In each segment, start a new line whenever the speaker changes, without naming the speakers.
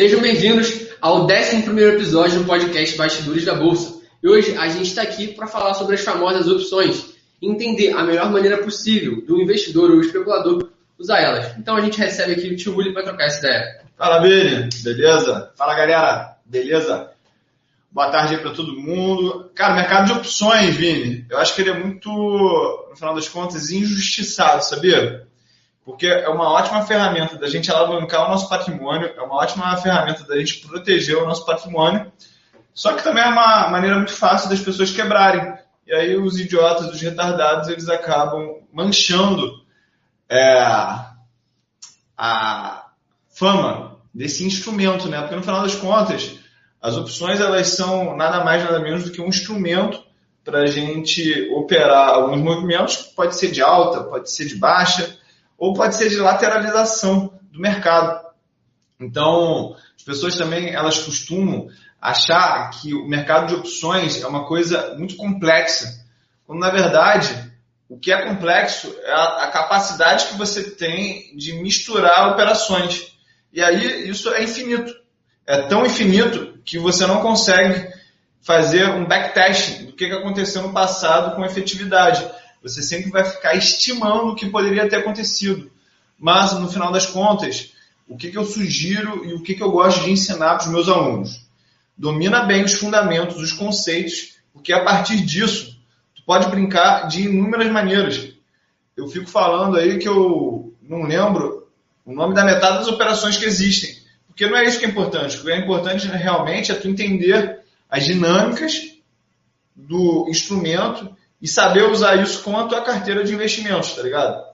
Sejam bem-vindos ao 11 episódio do podcast Bastidores da Bolsa. E hoje a gente está aqui para falar sobre as famosas opções entender a melhor maneira possível do investidor ou especulador usar elas. Então a gente recebe aqui o Tio Uli para trocar essa ideia.
Fala, Billy. Beleza? Fala, galera. Beleza? Boa tarde para todo mundo. Cara, mercado de opções, Vini, eu acho que ele é muito, no final das contas, injustiçado, sabia? Porque é uma ótima ferramenta da gente alavancar o nosso patrimônio, é uma ótima ferramenta da gente proteger o nosso patrimônio, só que também é uma maneira muito fácil das pessoas quebrarem. E aí os idiotas, os retardados, eles acabam manchando é, a fama desse instrumento, né? Porque no final das contas, as opções elas são nada mais nada menos do que um instrumento para a gente operar alguns movimentos, pode ser de alta, pode ser de baixa, ou pode ser de lateralização do mercado. Então, as pessoas também elas costumam achar que o mercado de opções é uma coisa muito complexa, quando na verdade o que é complexo é a, capacidade que você tem de misturar operações. E aí isso é infinito. É tão infinito que você não consegue fazer um backtest do que aconteceu no passado com efetividade. Você sempre vai ficar estimando o que poderia ter acontecido. Mas, no final das contas, o que, que eu sugiro e o que, que eu gosto de ensinar para os meus alunos? Domina bem os fundamentos, os conceitos, porque a partir disso, tu pode brincar de inúmeras maneiras. Eu fico falando aí que eu não lembro o nome da metade das operações que existem. Porque não é isso que é importante. O que é importante realmente é tu entender as dinâmicas do instrumento e saber usar isso com a tua carteira de investimentos, tá ligado?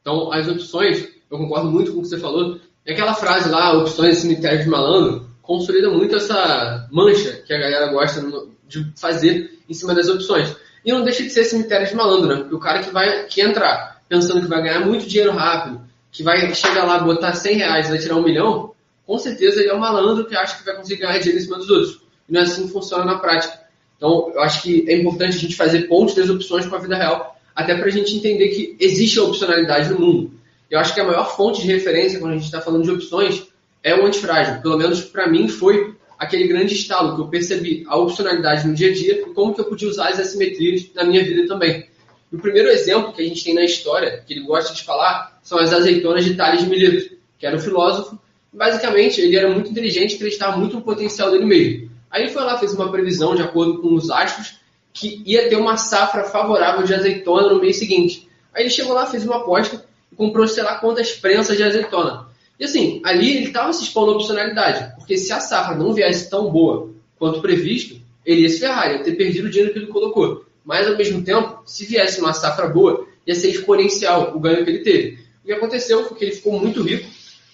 Então, as opções, eu concordo muito com o que você falou. É aquela frase lá, opções cemitério de malandro, consolida muito essa mancha que a galera gosta de fazer em cima das opções. E não deixa de ser cemitério de malandro, né? Porque o cara que vai que entrar pensando que vai ganhar muito dinheiro rápido, que vai chegar lá, botar 100 reais e vai tirar um milhão, com certeza ele é um malandro que acha que vai conseguir ganhar dinheiro em cima dos outros. E não é assim que funciona na prática. Então, eu acho que é importante a gente fazer pontos das opções com a vida real, até para a gente entender que existe a opcionalidade no mundo. Eu acho que a maior fonte de referência quando a gente está falando de opções é o antifrágil. Pelo menos para mim foi aquele grande estalo que eu percebi a opcionalidade no dia a dia e como que eu podia usar as assimetrias na minha vida também. E o primeiro exemplo que a gente tem na história, que ele gosta de falar, são as azeitonas de Tales de Mileto, que era um filósofo. Basicamente, ele era muito inteligente e acreditava muito no potencial dele mesmo. Aí ele foi lá, fez uma previsão de acordo com os astros que ia ter uma safra favorável de azeitona no mês seguinte. Aí ele chegou lá, fez uma aposta e comprou sei lá quantas prensas de azeitona. E assim, ali ele estava se expondo à opcionalidade, porque se a safra não viesse tão boa quanto previsto, ele ia se ferrar, ia ter perdido o dinheiro que ele colocou. Mas ao mesmo tempo, se viesse uma safra boa, ia ser exponencial o ganho que ele teve. O que aconteceu foi que ele ficou muito rico.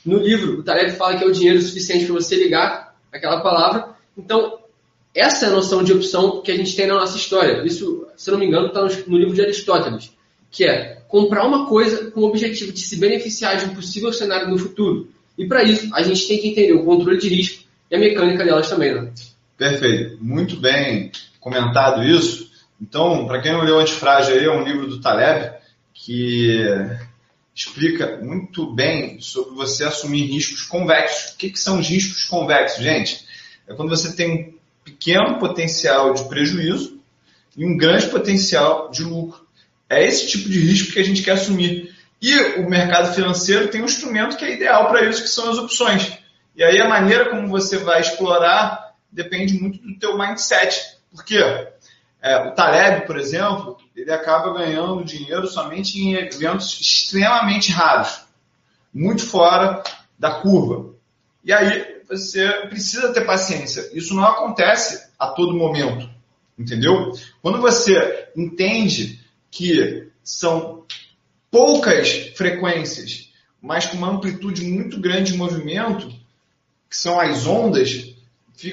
No livro, o Taleb fala que é o dinheiro suficiente para você ligar aquela palavra então, essa é a noção de opção que a gente tem na nossa história. Isso, se não me engano, está no livro de Aristóteles, que é comprar uma coisa com o objetivo de se beneficiar de um possível cenário no futuro. E para isso, a gente tem que entender o controle de risco e a mecânica delas também, né?
Perfeito. Muito bem comentado isso. Então, para quem não leu Antifrágil aí, é um livro do Taleb que explica muito bem sobre você assumir riscos convexos. O que, que são os riscos convexos, gente? É quando você tem um pequeno potencial de prejuízo e um grande potencial de lucro. É esse tipo de risco que a gente quer assumir. E o mercado financeiro tem um instrumento que é ideal para isso, que são as opções. E aí a maneira como você vai explorar depende muito do teu mindset. Por quê? É, o Taleb, por exemplo, ele acaba ganhando dinheiro somente em eventos extremamente raros, muito fora da curva. E aí você precisa ter paciência. Isso não acontece a todo momento, entendeu? Quando você entende que são poucas frequências, mas com uma amplitude muito grande de movimento, que são as ondas,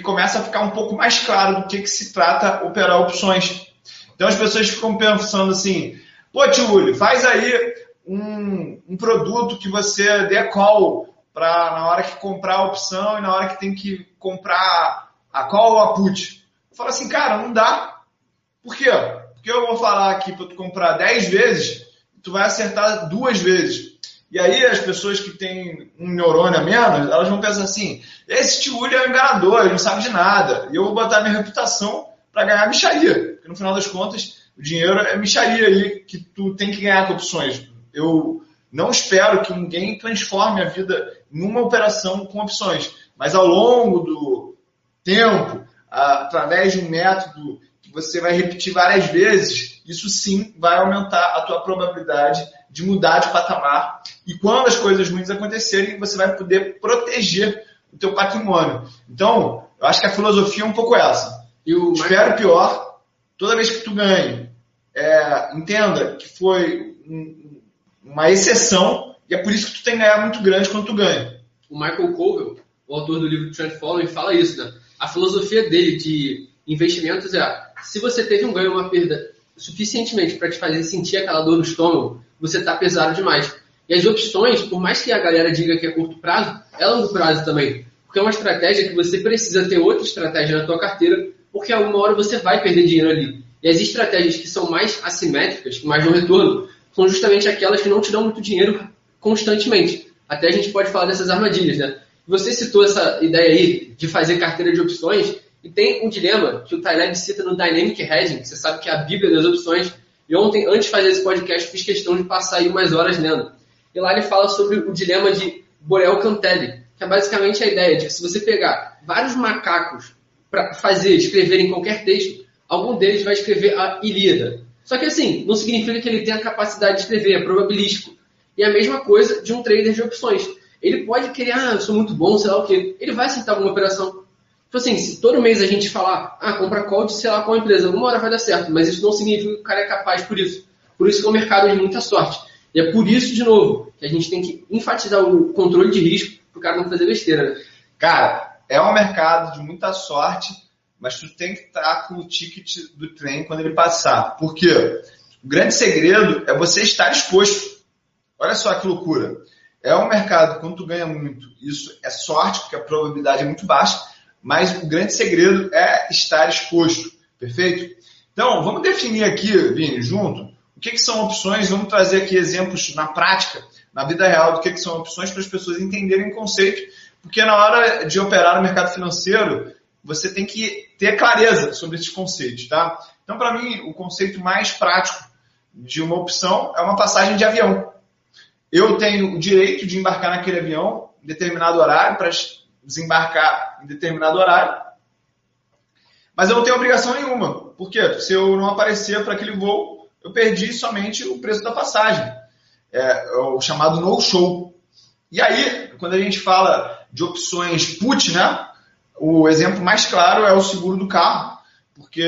começa a ficar um pouco mais claro do que, que se trata operar opções. Então as pessoas ficam pensando assim, pô, Tio faz aí um, um produto que você dê call para na hora que comprar a opção e na hora que tem que comprar a call ou a put. Eu falo assim, cara, não dá. Por quê? Porque eu vou falar aqui para tu comprar 10 vezes, tu vai acertar duas vezes. E aí as pessoas que têm um neurônio a menos, elas vão pensar assim, esse tio é um enganador, ele não sabe de nada. E eu vou botar minha reputação para ganhar micharia. Porque no final das contas, o dinheiro é micharia aí que tu tem que ganhar com opções. Eu não espero que ninguém transforme a vida em uma operação com opções. Mas ao longo do tempo, através de um método que você vai repetir várias vezes, isso sim vai aumentar a tua probabilidade de mudar de patamar. E quando as coisas ruins acontecerem, você vai poder proteger o teu patrimônio. Então, eu acho que a filosofia é um pouco essa. Eu espero pior, toda vez que tu ganhe, é, entenda que foi um, uma exceção é por isso que tu tem que ganhar muito grande quando tu ganha.
O Michael Covel, o autor do livro Trend Following, fala isso, né? A filosofia dele de investimentos é, se você teve um ganho ou uma perda suficientemente para te fazer sentir aquela dor no estômago, você está pesado demais. E as opções, por mais que a galera diga que é curto prazo, é longo prazo também. Porque é uma estratégia que você precisa ter outra estratégia na tua carteira, porque alguma hora você vai perder dinheiro ali. E as estratégias que são mais assimétricas, que mais dão retorno, são justamente aquelas que não te dão muito dinheiro constantemente. Até a gente pode falar dessas armadilhas, né? Você citou essa ideia aí de fazer carteira de opções, e tem um dilema que o Taleb cita no Dynamic Hedging, que você sabe que é a bíblia das opções, e ontem, antes de fazer esse podcast, fiz questão de passar aí umas horas lendo. E lá ele fala sobre o dilema de Borel Cantelli, que é basicamente a ideia de que se você pegar vários macacos para fazer, escrever em qualquer texto, algum deles vai escrever a Ilíada. Só que assim, não significa que ele tenha a capacidade de escrever, é probabilístico. E a mesma coisa de um trader de opções. Ele pode querer, ah, eu sou muito bom, sei lá o quê. Ele vai acertar alguma operação. Tipo assim, se todo mês a gente falar, ah, compra call de sei lá qual empresa, uma hora vai dar certo, mas isso não significa que o cara é capaz por isso. Por isso que é um mercado de muita sorte. E é por isso, de novo, que a gente tem que enfatizar o controle de risco para o cara não fazer besteira. Né?
Cara, é um mercado de muita sorte, mas tu tem que estar com o ticket do trem quando ele passar. Por quê? O grande segredo é você estar exposto. Olha só que loucura. É um mercado, quando tu ganha muito, isso é sorte, porque a probabilidade é muito baixa, mas o grande segredo é estar exposto. Perfeito? Então, vamos definir aqui, Vini, junto, o que, que são opções. Vamos trazer aqui exemplos na prática, na vida real, do que, que são opções para as pessoas entenderem o conceito. Porque na hora de operar no mercado financeiro, você tem que ter clareza sobre esses conceitos, tá? Então, para mim, o conceito mais prático de uma opção é uma passagem de avião. Eu tenho o direito de embarcar naquele avião em determinado horário para desembarcar em determinado horário, mas eu não tenho obrigação nenhuma. Por quê? Se eu não aparecer para aquele voo, eu perdi somente o preço da passagem. É, é o chamado no-show. E aí, quando a gente fala de opções put, né? O exemplo mais claro é o seguro do carro. Porque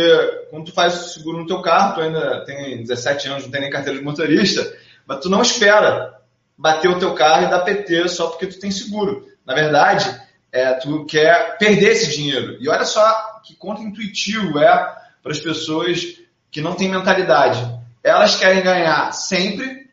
quando tu faz o seguro no teu carro, tu ainda tem 17 anos, não tem nem carteira de motorista, mas tu não espera bater o teu carro e dar PT só porque tu tem seguro. Na verdade, é, tu quer perder esse dinheiro. E olha só que contra-intuitivo é para as pessoas que não têm mentalidade. Elas querem ganhar sempre,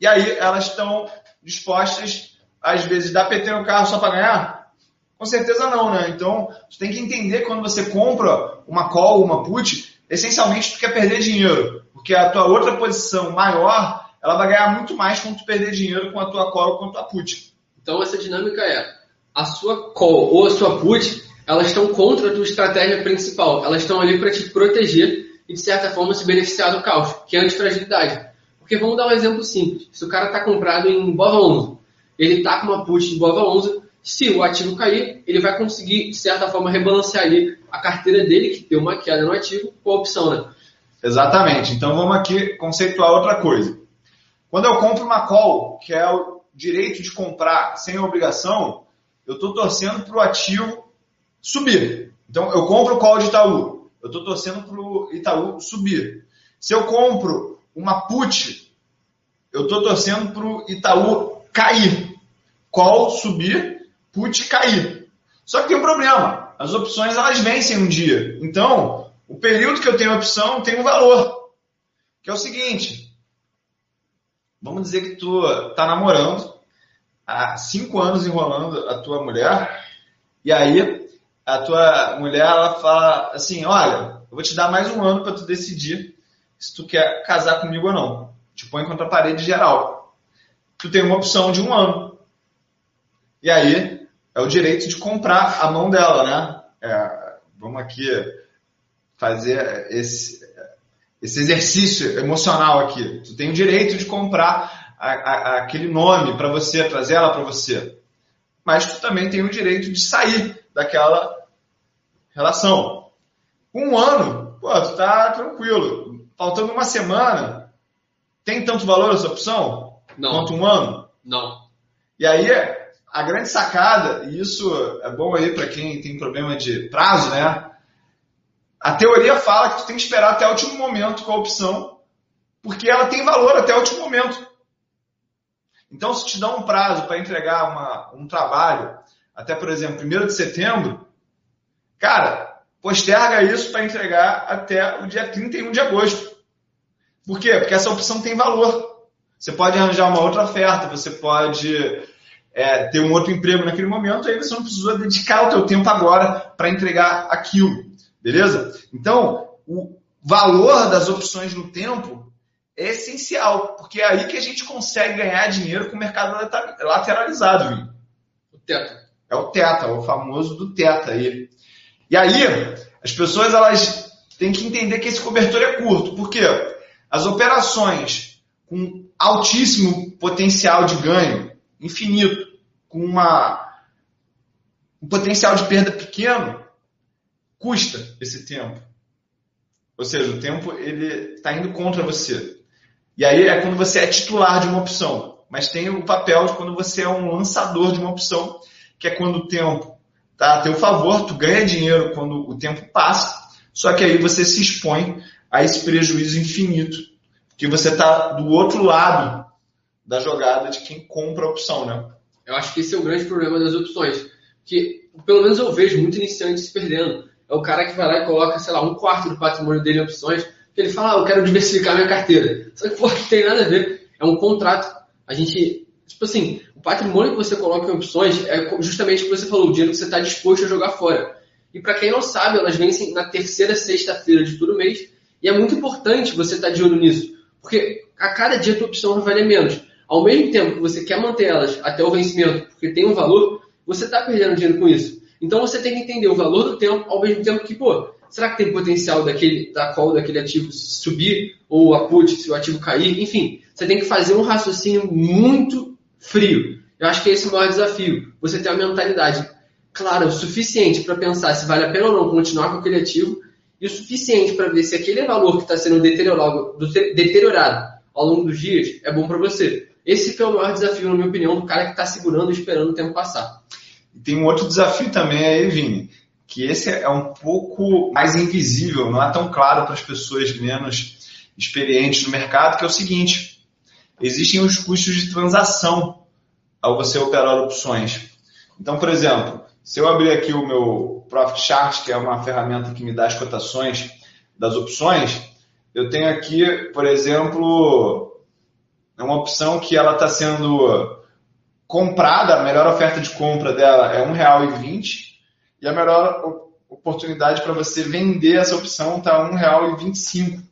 e aí elas estão dispostas, às vezes, dar PT no carro só para ganhar? Com certeza não, né? Então, tu tem que entender quando você compra uma call, uma put, essencialmente tu quer perder dinheiro, porque a tua outra posição maior, ela vai ganhar muito mais quando tu perder dinheiro com a tua call ou com a tua put.
Então, essa dinâmica é, a sua call ou a sua put, elas estão contra a tua estratégia principal. Elas estão ali para te proteger e, de certa forma, se beneficiar do caos, que é a antifragilidade. Porque vamos dar um exemplo simples. Se o cara está comprado em BOVA 11, ele está com uma put de BOVA 11, se o ativo cair, ele vai conseguir, de certa forma, rebalancear ali a carteira dele, que deu uma queda no ativo, com a opção, né?
Exatamente. Então vamos aqui conceituar outra coisa. Quando eu compro uma call, que é o direito de comprar sem obrigação, eu estou torcendo para o ativo subir. Então, eu compro call de Itaú, eu estou torcendo para o Itaú subir. Se eu compro uma put, eu estou torcendo para o Itaú cair. Call subir, put cair. Só que tem um problema. As opções elas vencem um dia. Então, o período que eu tenho opção tem um valor. Que é o seguinte. Vamos dizer que tu está namorando há cinco anos enrolando a tua mulher, e aí a tua mulher ela fala assim, olha, eu vou te dar mais um ano para tu decidir se tu quer casar comigo ou não. Te põe contra a parede geral. tu tem uma opção de um ano. E aí é o direito de comprar a mão dela, né? É, vamos aqui fazer esse, esse exercício emocional aqui. Tu tem o direito de comprar a, a, aquele nome para você, trazer ela para você. Mas tu também tem o direito de sair daquela relação. Um ano, pô, tu tá tranquilo. Faltando uma semana, tem tanto valor essa opção?
Não.
Quanto um ano?
Não.
E aí, a grande sacada, e isso é bom aí para quem tem problema de prazo, né? A teoria fala que tu tem que esperar até o último momento com a opção, porque ela tem valor até o último momento. Então, se te dá um prazo para entregar uma, um trabalho até, por exemplo, 1 de setembro, cara, posterga isso para entregar até o dia 31 de agosto. Por quê? Porque essa opção tem valor. Você pode arranjar uma outra oferta, você pode é, ter um outro emprego naquele momento, aí você não precisa dedicar o teu tempo agora para entregar aquilo. Beleza? Então, o valor das opções no tempo é essencial, porque é aí que a gente consegue ganhar dinheiro com o mercado lateralizado. Viu?
O teto.
É o teta, o famoso do teta aí. E aí, as pessoas elas têm que entender que esse cobertor é curto, porque as operações com altíssimo potencial de ganho, infinito, com uma, um potencial de perda pequeno, custa esse tempo. Ou seja, o tempo ele está indo contra você. E aí é quando você é titular de uma opção. Mas tem o papel de quando você é um lançador de uma opção, que é quando o tempo está a teu favor, tu ganha dinheiro quando o tempo passa, só que aí você se expõe a esse prejuízo infinito, porque você está do outro lado da jogada de quem compra a opção, né?
Eu acho que esse é o grande problema das opções. Que, pelo menos eu vejo muito iniciante se perdendo é o cara que vai lá e coloca, sei lá, um quarto do patrimônio dele em opções, que ele fala, ah, eu quero diversificar minha carteira. Só que, pô, não tem nada a ver. É um contrato. A gente, tipo assim, o patrimônio que você coloca em opções é justamente o que você falou, o dinheiro que você está disposto a jogar fora. E para quem não sabe, elas vencem na terceira sexta-feira de todo mês. E é muito importante você estar tá de olho nisso. Porque a cada dia a tua opção vai valer menos. Ao mesmo tempo que você quer manter elas até o vencimento, porque tem um valor, você está perdendo dinheiro com isso. Então você tem que entender o valor do tempo, ao mesmo tempo que, pô, será que tem potencial daquele, da call daquele ativo subir, ou a put, se o ativo cair, enfim, você tem que fazer um raciocínio muito frio. Eu acho que esse é o maior desafio. Você ter uma mentalidade clara o suficiente para pensar se vale a pena ou não continuar com aquele ativo, e o suficiente para ver se aquele valor que está sendo deteriorado, deteriorado ao longo dos dias é bom para você. Esse é o maior desafio, na minha opinião, do cara que está segurando e esperando o tempo passar.
E tem um outro desafio também aí, Vini, que esse é um pouco mais invisível, não é tão claro para as pessoas menos experientes no mercado, que é o seguinte: existem os custos de transação ao você operar opções. Então, por exemplo, se eu abrir aqui o meu Profit Chart, que é uma ferramenta que me dá as cotações das opções, eu tenho aqui, por exemplo, uma opção que ela está sendo comprada, a melhor oferta de compra dela é R$ 1,20 e a melhor oportunidade para você vender essa opção está R$ 1,25.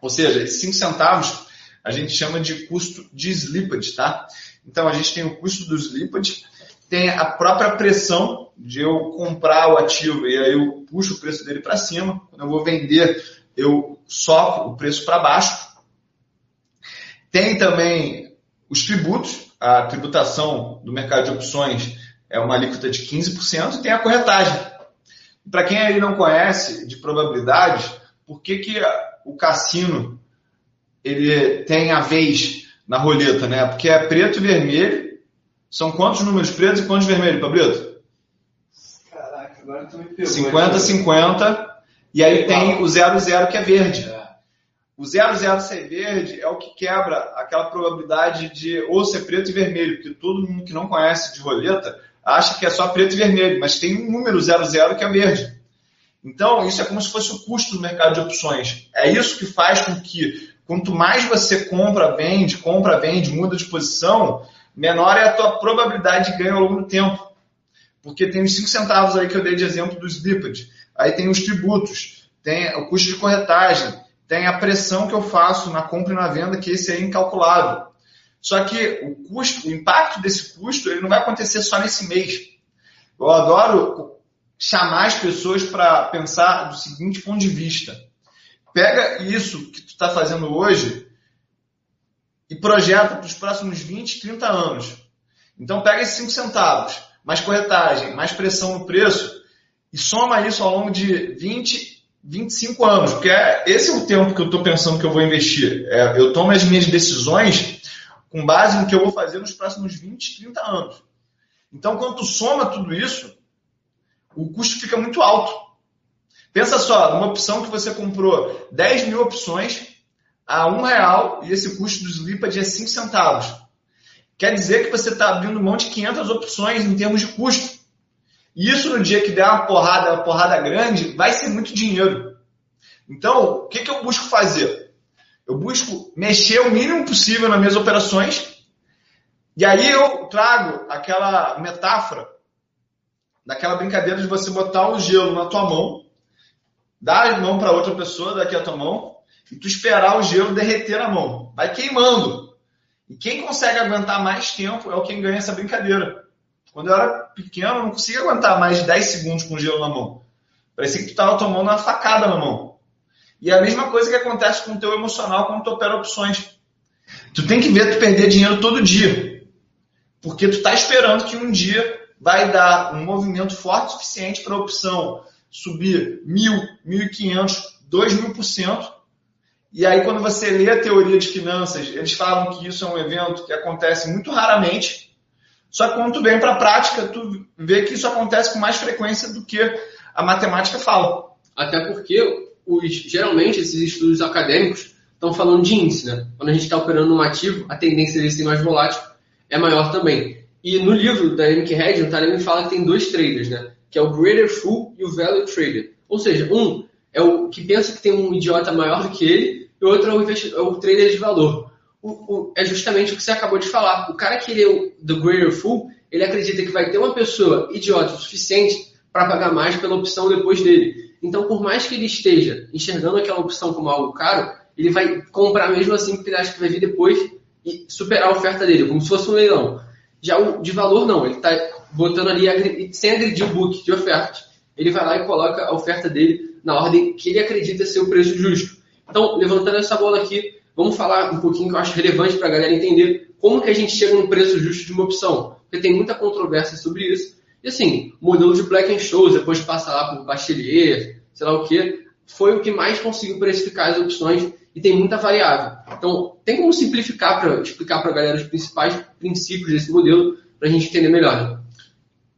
Ou seja, esses 5 centavos a gente chama de custo de slippage, tá? Então a gente tem o custo do slippage, tem a própria pressão de eu comprar o ativo e aí eu puxo o preço dele para cima. Quando eu vou vender, eu sopro o preço para baixo. Tem também os tributos, a tributação do mercado de opções é uma alíquota de 15% e tem a corretagem. Para quem aí não conhece de probabilidades, por que, que o cassino ele tem a vez na roleta, né? Porque é preto e vermelho. São quantos números pretos e quantos vermelhos, Pablito?
Caraca, agora tu me pegou.
50, 50. E aí tem o 00 que é verde. O 00 ser verde é o que quebra aquela probabilidade de ou ser preto e vermelho, porque todo mundo que não conhece de roleta acha que é só preto e vermelho, mas tem um número 00 que é verde. Então, isso é como se fosse o custo do mercado de opções. É isso que faz com que quanto mais você compra, vende, compra, vende, muda de posição, menor é a tua probabilidade de ganho ao longo do tempo. Porque tem os 5 centavos aí que eu dei de exemplo dos slippage. Aí tem os tributos, tem o custo de corretagem, tem a pressão que eu faço na compra e na venda, que esse é incalculável. Só que o custo, o impacto desse custo, ele não vai acontecer só nesse mês. Eu adoro chamar as pessoas para pensar do seguinte ponto de vista. Pega isso que tu está fazendo hoje e projeta para os próximos 20, 30 anos. Então pega esses 5 centavos, mais corretagem, mais pressão no preço e soma isso ao longo de 20, 25 anos, porque é, esse é o tempo que eu estou pensando que eu vou investir. É, eu tomo as minhas decisões com base no que eu vou fazer nos próximos 20, 30 anos. Então, quando tu soma tudo isso, o custo fica muito alto. Pensa só, numa opção que você comprou 10 mil opções a um real e esse custo do Slipad é 5 centavos. Quer dizer que você está abrindo mão de 500 opções em termos de custo. E isso no dia que der uma porrada, uma porrada grande, vai ser muito dinheiro. Então, o que, que eu busco fazer? Eu busco mexer o mínimo possível nas minhas operações. E aí eu trago aquela metáfora daquela brincadeira de você botar o gelo na tua mão, dar a mão para outra pessoa daqui a tua mão e tu esperar o gelo derreter na mão. Vai queimando. E quem consegue aguentar mais tempo é o quem ganha essa brincadeira. Quando eu era pequeno, não conseguia aguentar mais de 10 segundos com gelo na mão. Parecia que tu estava tomando uma facada na mão. E é a mesma coisa que acontece com o teu emocional quando tu opera opções. Tu tem que ver tu perder dinheiro todo dia. Porque tu está esperando que um dia vai dar um movimento forte o suficiente para a opção subir 1.000, 1.500, 2.000 por cento. E aí, quando você lê a teoria de finanças, eles falam que isso é um evento que acontece muito raramente. Só que quando tu vem para a prática, tu vê que isso acontece com mais frequência do que a matemática fala.
Até porque, os, geralmente, esses estudos acadêmicos estão falando de índice, né? Quando a gente está operando um ativo, a tendência dele ser mais volátil é maior também. E no livro da Nick Hedge, o Taremi fala que tem dois traders, né? Que é o Greater Fool e o Value Trader. Ou seja, um é o que pensa que tem um idiota maior do que ele, e o outro é o, é o trader de valor. O, o, é justamente o que você acabou de falar. O cara que o do Greater Fool, ele acredita que vai ter uma pessoa idiota o suficiente para pagar mais pela opção depois dele. Então, por mais que ele esteja enxergando aquela opção como algo caro, ele vai comprar mesmo assim, porque ele acha que vai vir depois e superar a oferta dele, como se fosse um leilão. Já o de valor não, ele está botando ali sem agredir o book de ofertas. Ele vai lá e coloca a oferta dele na ordem que ele acredita ser o preço justo. Então, levantando essa bola aqui, vamos falar um pouquinho que eu acho relevante para a galera entender como que a gente chega no preço justo de uma opção. Porque tem muita controvérsia sobre isso. E assim, o modelo de Black and Scholes, depois de passar lá por Bachelier, sei lá o que, foi o que mais conseguiu precificar as opções e tem muita variável. Então, tem como simplificar para explicar para a galera os principais princípios desse modelo para a gente entender melhor. Né?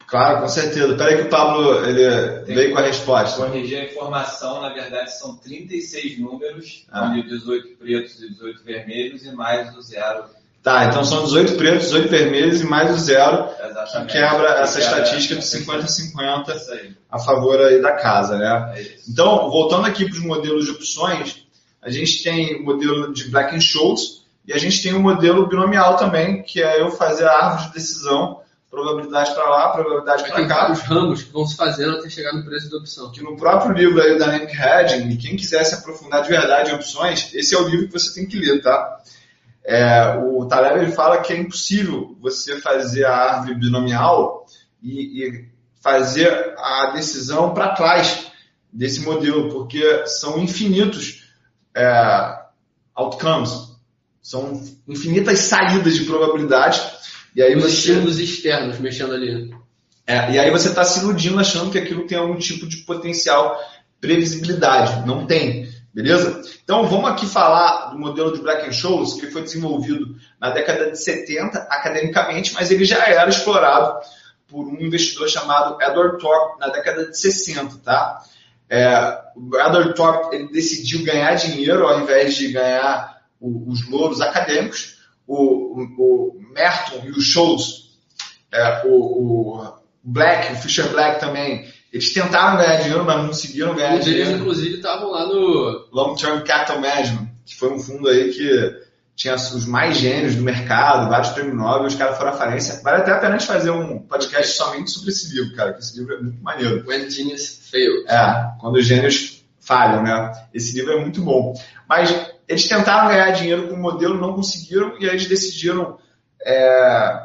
Claro, com certeza. Espera aí que o Pablo ele veio com a resposta.
Corrigir a informação, na verdade, são 36 números, ah. 18 pretos e 18 vermelhos, e mais o zero.
Tá, então são 18 pretos, 18 vermelhos e mais o zero, Exatamente. que quebra essa estatística de 50-50 a favor aí da casa, né? É então, voltando aqui para os modelos de opções, a gente tem o modelo de Black and Scholes e a gente tem o modelo binomial também, que é eu fazer a árvore de decisão, probabilidade para lá, probabilidade para cá.
Os ramos que vão se fazendo até chegar no preço da opção.
Que no próprio livro aí da Dynamic Hedging, e quem quiser se aprofundar de verdade em opções, esse é o livro que você tem que ler, tá? É, o Taleb ele fala que é impossível você fazer a árvore binomial e, e fazer a decisão para trás desse modelo, porque são infinitos é, outcomes. São infinitas saídas de probabilidade.
E aí Os você... estímulos externos mexendo ali.
É, e aí você está se iludindo achando que aquilo tem algum tipo de potencial previsibilidade. Não tem. Beleza? Então vamos aqui falar do modelo de Black Scholes, que foi desenvolvido na década de 70 academicamente, mas ele já era explorado por um investidor chamado Edward Thorpe na década de 60, tá? É, o Bradley Thorpe ele decidiu ganhar dinheiro ao invés de ganhar o, os louros acadêmicos. O, o, Merton e o Schultz, é, o, o, Black, o Fisher Black também, eles tentaram ganhar dinheiro, mas não conseguiram ganhar dinheiro.
Eles, inclusive, estavam lá no
Long Term Capital Management, que foi um fundo aí que tinha os mais gênios do mercado, vários prêmios Nobel, os caras foram à falência. Vale até a pena a gente fazer um podcast somente sobre esse livro, cara, que esse livro é muito maneiro.
When Genius Failed.
É, quando os gênios falham, né? Esse livro é muito bom. Mas eles tentaram ganhar dinheiro com o modelo, não conseguiram, e aí eles decidiram é,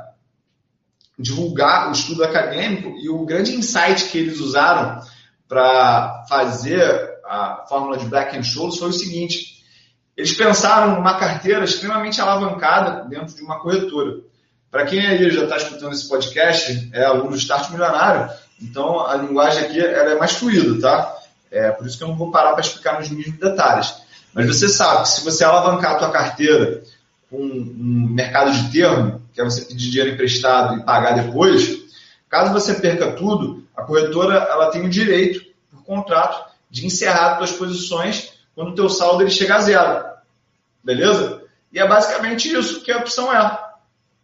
divulgar o estudo acadêmico, e o grande insight que eles usaram para fazer a fórmula de Black and Scholes foi o seguinte: eles pensaram numa carteira extremamente alavancada dentro de uma corretora. Para quem aí já está escutando esse podcast, é aluno do Start Milionário, então a linguagem aqui ela é mais fluida, tá? É por isso que eu não vou parar para explicar nos mínimos detalhes. Mas você sabe que se você alavancar a tua carteira com um mercado de termo, que é você pedir dinheiro emprestado e pagar depois, caso você perca tudo, a corretora ela tem o direito, por contrato, de encerrar as suas posições quando o teu saldo ele chega a zero. Beleza? E é basicamente isso que a opção é.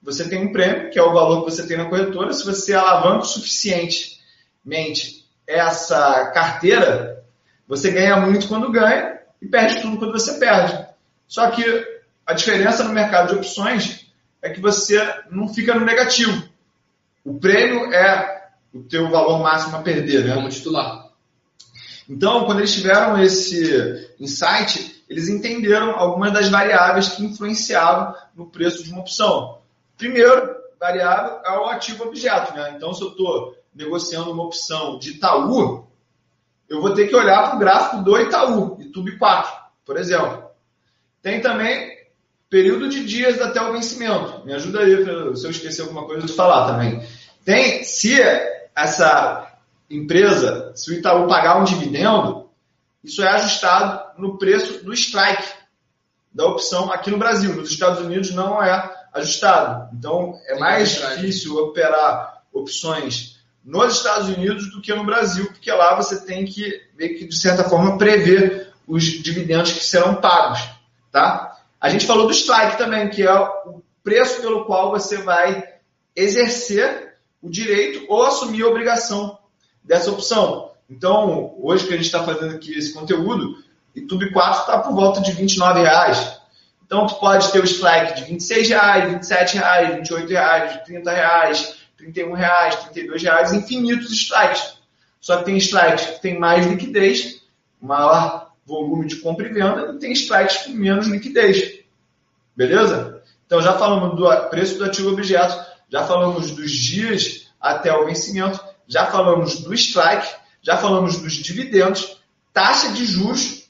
Você tem um prêmio, que é o valor que você tem na corretora, se você alavanca suficientemente essa carteira, você ganha muito quando ganha e perde tudo quando você perde. Só que a diferença no mercado de opções é que você não fica no negativo. O prêmio é o teu valor máximo a perder, né?
Como titular.
Então, quando eles tiveram esse insight, eles entenderam algumas das variáveis que influenciavam no preço de uma opção. Primeiro variável é o ativo objeto, né? Então, se eu estou negociando uma opção de Itaú, eu vou ter que olhar para o gráfico do Itaú, YouTube 4, por exemplo. Tem também período de dias até o vencimento. Me ajuda aí, se eu esquecer alguma coisa, de falar também. Tem, se essa empresa, se o Itaú pagar um dividendo, isso é ajustado no preço do strike da opção aqui no Brasil. Nos Estados Unidos não é ajustado. Então é mais difícil operar opções nos Estados Unidos do que no Brasil, porque lá você tem que ver que de certa forma prever os dividendos que serão pagos, tá? A gente falou do strike também, que é o preço pelo qual você vai exercer o direito ou assumir a obrigação dessa opção. Então, hoje que a gente está fazendo aqui esse conteúdo, YouTube 4 está por volta de 29 reais. Então, tu pode ter o strike de 26 reais, 27 reais, 28 reais, 30 reais, 31 reais, 32 reais, infinitos strikes. Só que tem strikes que tem mais liquidez, maior volume de compra e venda e tem strikes com menos liquidez. Beleza? Então já falamos do preço do ativo objeto, já falamos dos dias até o vencimento, já falamos do strike, já falamos dos dividendos, taxa de juros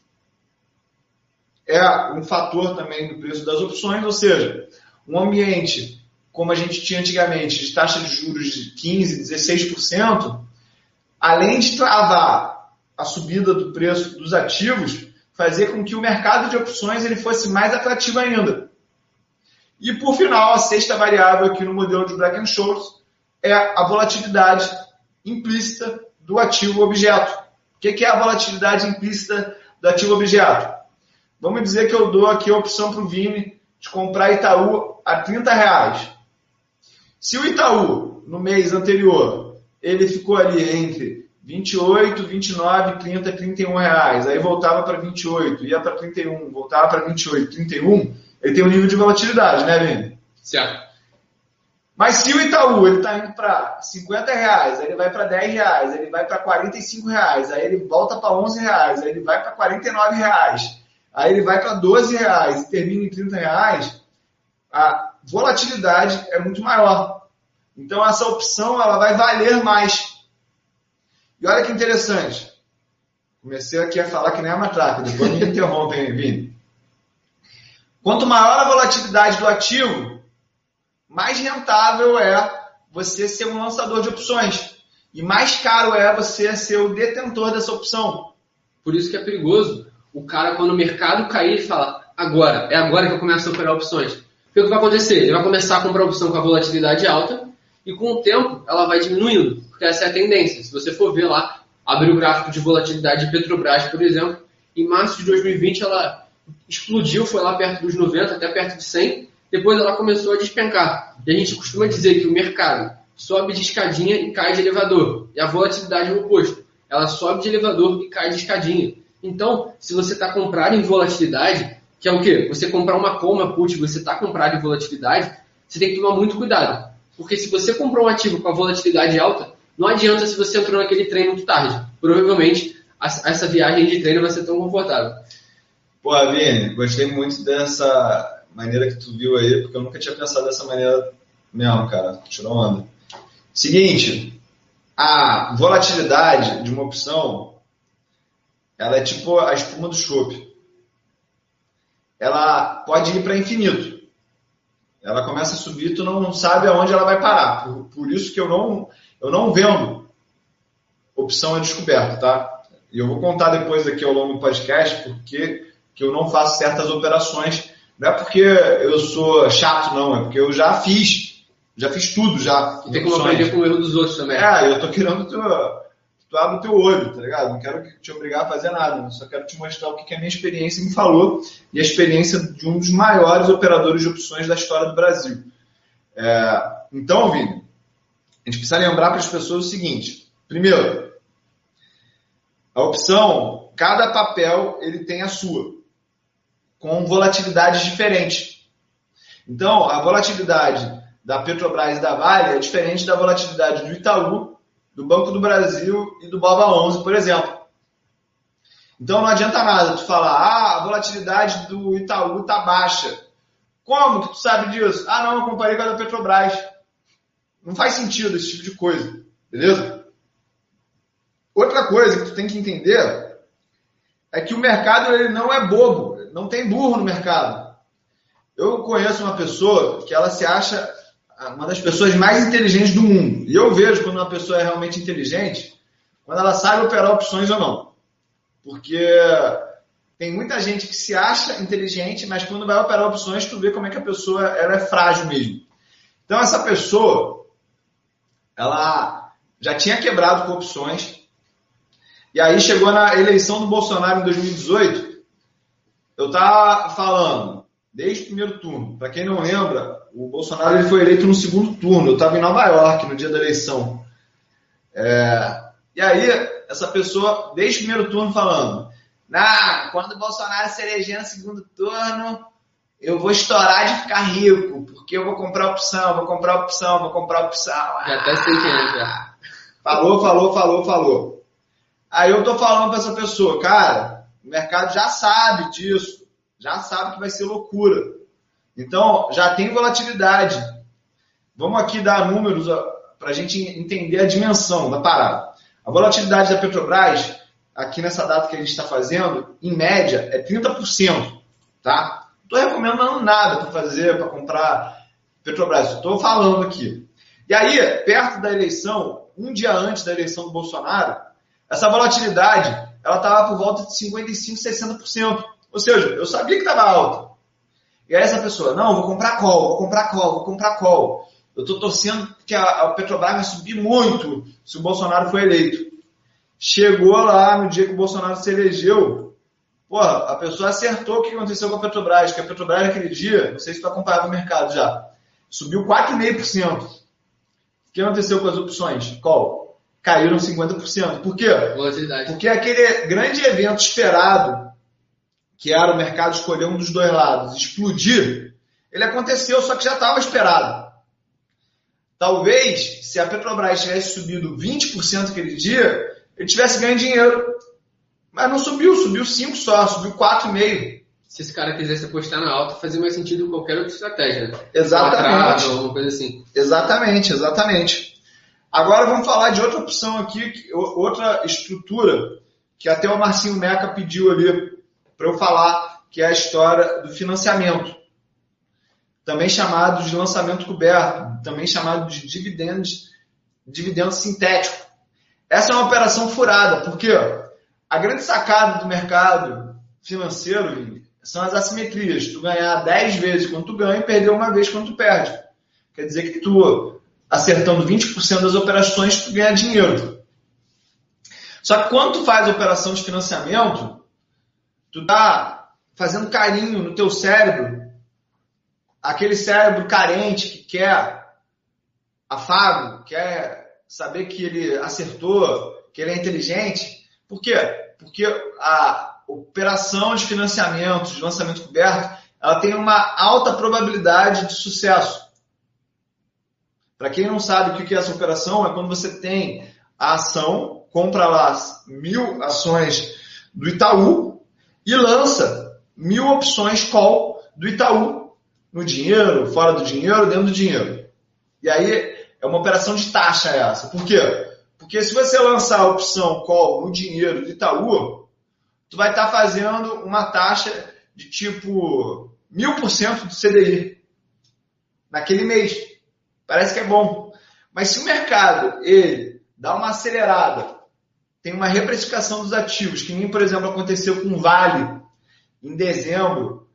é um fator também do preço das opções, ou seja, um ambiente como a gente tinha antigamente de taxa de juros de 15, 16%, além de travar a subida do preço dos ativos fazer com que o mercado de opções ele fosse mais atrativo ainda. E por final, a sexta variável aqui no modelo de Black Scholes é a volatilidade implícita do ativo objeto. O que é a volatilidade implícita do ativo objeto? Vamos dizer que eu dou aqui a opção para o Vini de comprar Itaú a 30 reais. Se o Itaú, no mês anterior, ele ficou ali entre 28, 29, 30, 31 reais. Aí voltava para 28, ia para 31, voltava para 28, 31. Ele tem um nível de volatilidade, né, Vini?
Certo.
Mas se o Itaú ele está indo para 50 reais, aí ele vai para 10 reais, aí ele vai para 45 reais, aí ele volta para 11 reais, aí ele vai para 49 reais, aí ele vai para 12 reais e termina em 30 reais, a volatilidade é muito maior. Então essa opção ela vai valer mais. E olha que interessante. Comecei aqui a falar que nem a matraca, depois me interrompem, Vini. Quanto maior a volatilidade do ativo, mais rentável é você ser um lançador de opções. E mais caro é você ser o detentor dessa opção.
Por isso que é perigoso o cara, quando o mercado cair, fala: agora, é agora que eu começo a operar opções. O que vai acontecer? Ele vai começar a comprar opção com a volatilidade alta e com o tempo ela vai diminuindo porque essa é a tendência. Se você for ver lá, abrir o gráfico de volatilidade de Petrobras, por exemplo, em março de 2020 ela explodiu, foi lá perto dos 90, até perto de 100, depois ela começou a despencar. E a gente costuma dizer que o mercado sobe de escadinha e cai de elevador, e a volatilidade é o oposto. Ela sobe de elevador e cai de escadinha. Então, se você está comprado em volatilidade, que é o quê? Você comprar uma coma put, você está comprado em volatilidade, você tem que tomar muito cuidado. Porque se você comprou um ativo com a volatilidade alta, não adianta se você entrou naquele trem muito tarde. Provavelmente essa viagem de treino vai ser tão confortável.
Pô, Vini, gostei muito dessa maneira que tu viu aí, porque eu nunca tinha pensado dessa maneira mesmo, cara. Tirou onda. Seguinte, a volatilidade de uma opção, ela é tipo a espuma do chope. Ela pode ir para infinito. Ela começa a subir, tu não sabe aonde ela vai parar. Por, por isso que eu não, eu não vendo opção a descoberto, tá? E eu vou contar depois aqui ao longo do podcast porque que eu não faço certas operações. Não é porque eu sou chato, não, é porque eu já fiz. Já fiz tudo, já.
E tem como aprender com o erro dos outros também.
É, eu tô querendo que tu, tu abra o teu olho, tá ligado? Não quero te obrigar a fazer nada, eu só quero te mostrar o que a minha experiência me falou e a experiência de um dos maiores operadores de opções da história do Brasil. É, então, Vini, a gente precisa lembrar para as pessoas o seguinte: primeiro, a opção, cada papel ele tem a sua com volatilidades diferentes. Então, a volatilidade da Petrobras e da Vale é diferente da volatilidade do Itaú, do Banco do Brasil e do Baba 11, por exemplo. Então não adianta nada tu falar, ah, a volatilidade do Itaú está baixa. Como que tu sabe disso? Ah, não, eu comparei com a da Petrobras. Não faz sentido esse tipo de coisa, beleza? Outra coisa que tu tem que entender é que o mercado ele não é bobo. Não tem burro no mercado. Eu conheço uma pessoa que ela se acha uma das pessoas mais inteligentes do mundo. E eu vejo quando uma pessoa é realmente inteligente, quando ela sabe operar opções ou não. Porque tem muita gente que se acha inteligente, mas quando vai operar opções, tu vê como é que a pessoa ela é frágil mesmo. Então essa pessoa, ela já tinha quebrado com opções, e aí chegou na eleição do Bolsonaro em 2018, eu estava falando, desde o primeiro turno, para quem não lembra, o Bolsonaro ele foi eleito no segundo turno. Eu estava em Nova York no dia da eleição. É, e aí, essa pessoa, desde o primeiro turno, falando: nah, quando o Bolsonaro se eleger no segundo turno, eu vou estourar de ficar rico, porque eu vou comprar opção, vou comprar opção, vou comprar opção.
Já até sei quem é, já.
Falou, falou, falou, falou. Aí eu tô falando para essa pessoa, cara, o mercado já sabe disso, já sabe que vai ser loucura. Então, já tem volatilidade. Vamos aqui dar números para a gente entender a dimensão da parada. A volatilidade da Petrobras, aqui nessa data que a gente está fazendo, em média, é 30%. Tá? Não estou recomendando nada para fazer, para comprar Petrobras. Estou falando aqui. E aí, perto da eleição, um dia antes da eleição do Bolsonaro, essa volatilidade ela estava por volta de 55%, 60%. Ou seja, eu sabia que estava alta. E aí essa pessoa, não, vou comprar call, vou comprar call, vou comprar call. Eu estou torcendo que a, a Petrobras vai subir muito se o Bolsonaro for eleito. Chegou lá no dia que o Bolsonaro se elegeu, porra, a pessoa acertou o que aconteceu com a Petrobras, que a Petrobras naquele dia, não sei se está acompanhando o mercado já, subiu 4,5%. O que aconteceu com as opções? Call caíram 50%. Por quê? Porque aquele grande evento esperado, que era o mercado escolher um dos dois lados, explodir, ele aconteceu, só que já estava esperado. Talvez, se a Petrobras tivesse subido 20% aquele dia, ele tivesse ganho dinheiro. Mas não subiu, subiu 5 só, subiu 4,5.
Se esse cara quisesse apostar na alta, fazia mais sentido qualquer outra estratégia. Né?
Exatamente.
Ou alguma coisa assim.
Exatamente, exatamente. Agora vamos falar de outra opção aqui, outra estrutura que até o Marcinho Meca pediu ali para eu falar, que é a história do financiamento. Também chamado de lançamento coberto, também chamado de dividendos, dividendo sintético. Essa é uma operação furada, porque a grande sacada do mercado financeiro são as assimetrias. Tu ganhar 10 vezes quando tu ganha e perder uma vez quando tu perde. Quer dizer que tu acertando 20% das operações, tu ganha dinheiro. Só que quando tu faz operação de financiamento, tu tá fazendo carinho no teu cérebro, aquele cérebro carente que quer afago, quer saber que ele acertou, que ele é inteligente. Por quê? Porque a operação de financiamento, de lançamento coberto, ela tem uma alta probabilidade de sucesso. Para quem não sabe o que é essa operação, é quando você tem a ação compra lá mil ações do Itaú e lança mil opções call do Itaú no dinheiro, fora do dinheiro, dentro do dinheiro. E aí é uma operação de taxa essa. Por quê? Porque se você lançar a opção call no dinheiro do Itaú, tu vai estar fazendo uma taxa de tipo mil por cento do CDI naquele mês. Parece que é bom. Mas se o mercado ele dá uma acelerada, tem uma reprecificação dos ativos, que nem, por exemplo, aconteceu com o Vale em dezembro,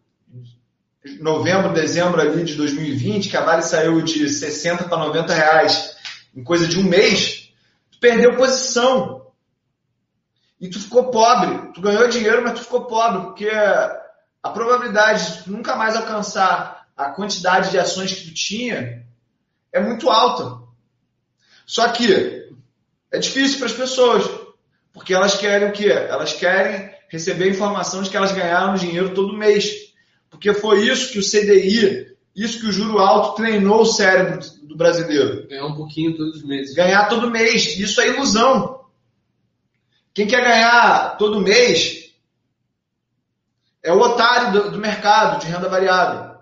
novembro, dezembro ali de 2020, que a Vale saiu de 60 para 90 reais em coisa de um mês, tu perdeu posição. E tu ficou pobre. Tu ganhou dinheiro, mas tu ficou pobre, porque a probabilidade de tu nunca mais alcançar a quantidade de ações que tu tinha é muito alta. Só que é difícil para as pessoas, porque elas querem o quê? Elas querem receber informação de que elas ganharam dinheiro todo mês. Porque foi isso que o CDI, isso que o juro alto treinou o cérebro do brasileiro.
Ganhar um pouquinho todos os meses.
Ganhar todo mês. Isso é ilusão. Quem quer ganhar todo mês é o otário do, do mercado de renda variável.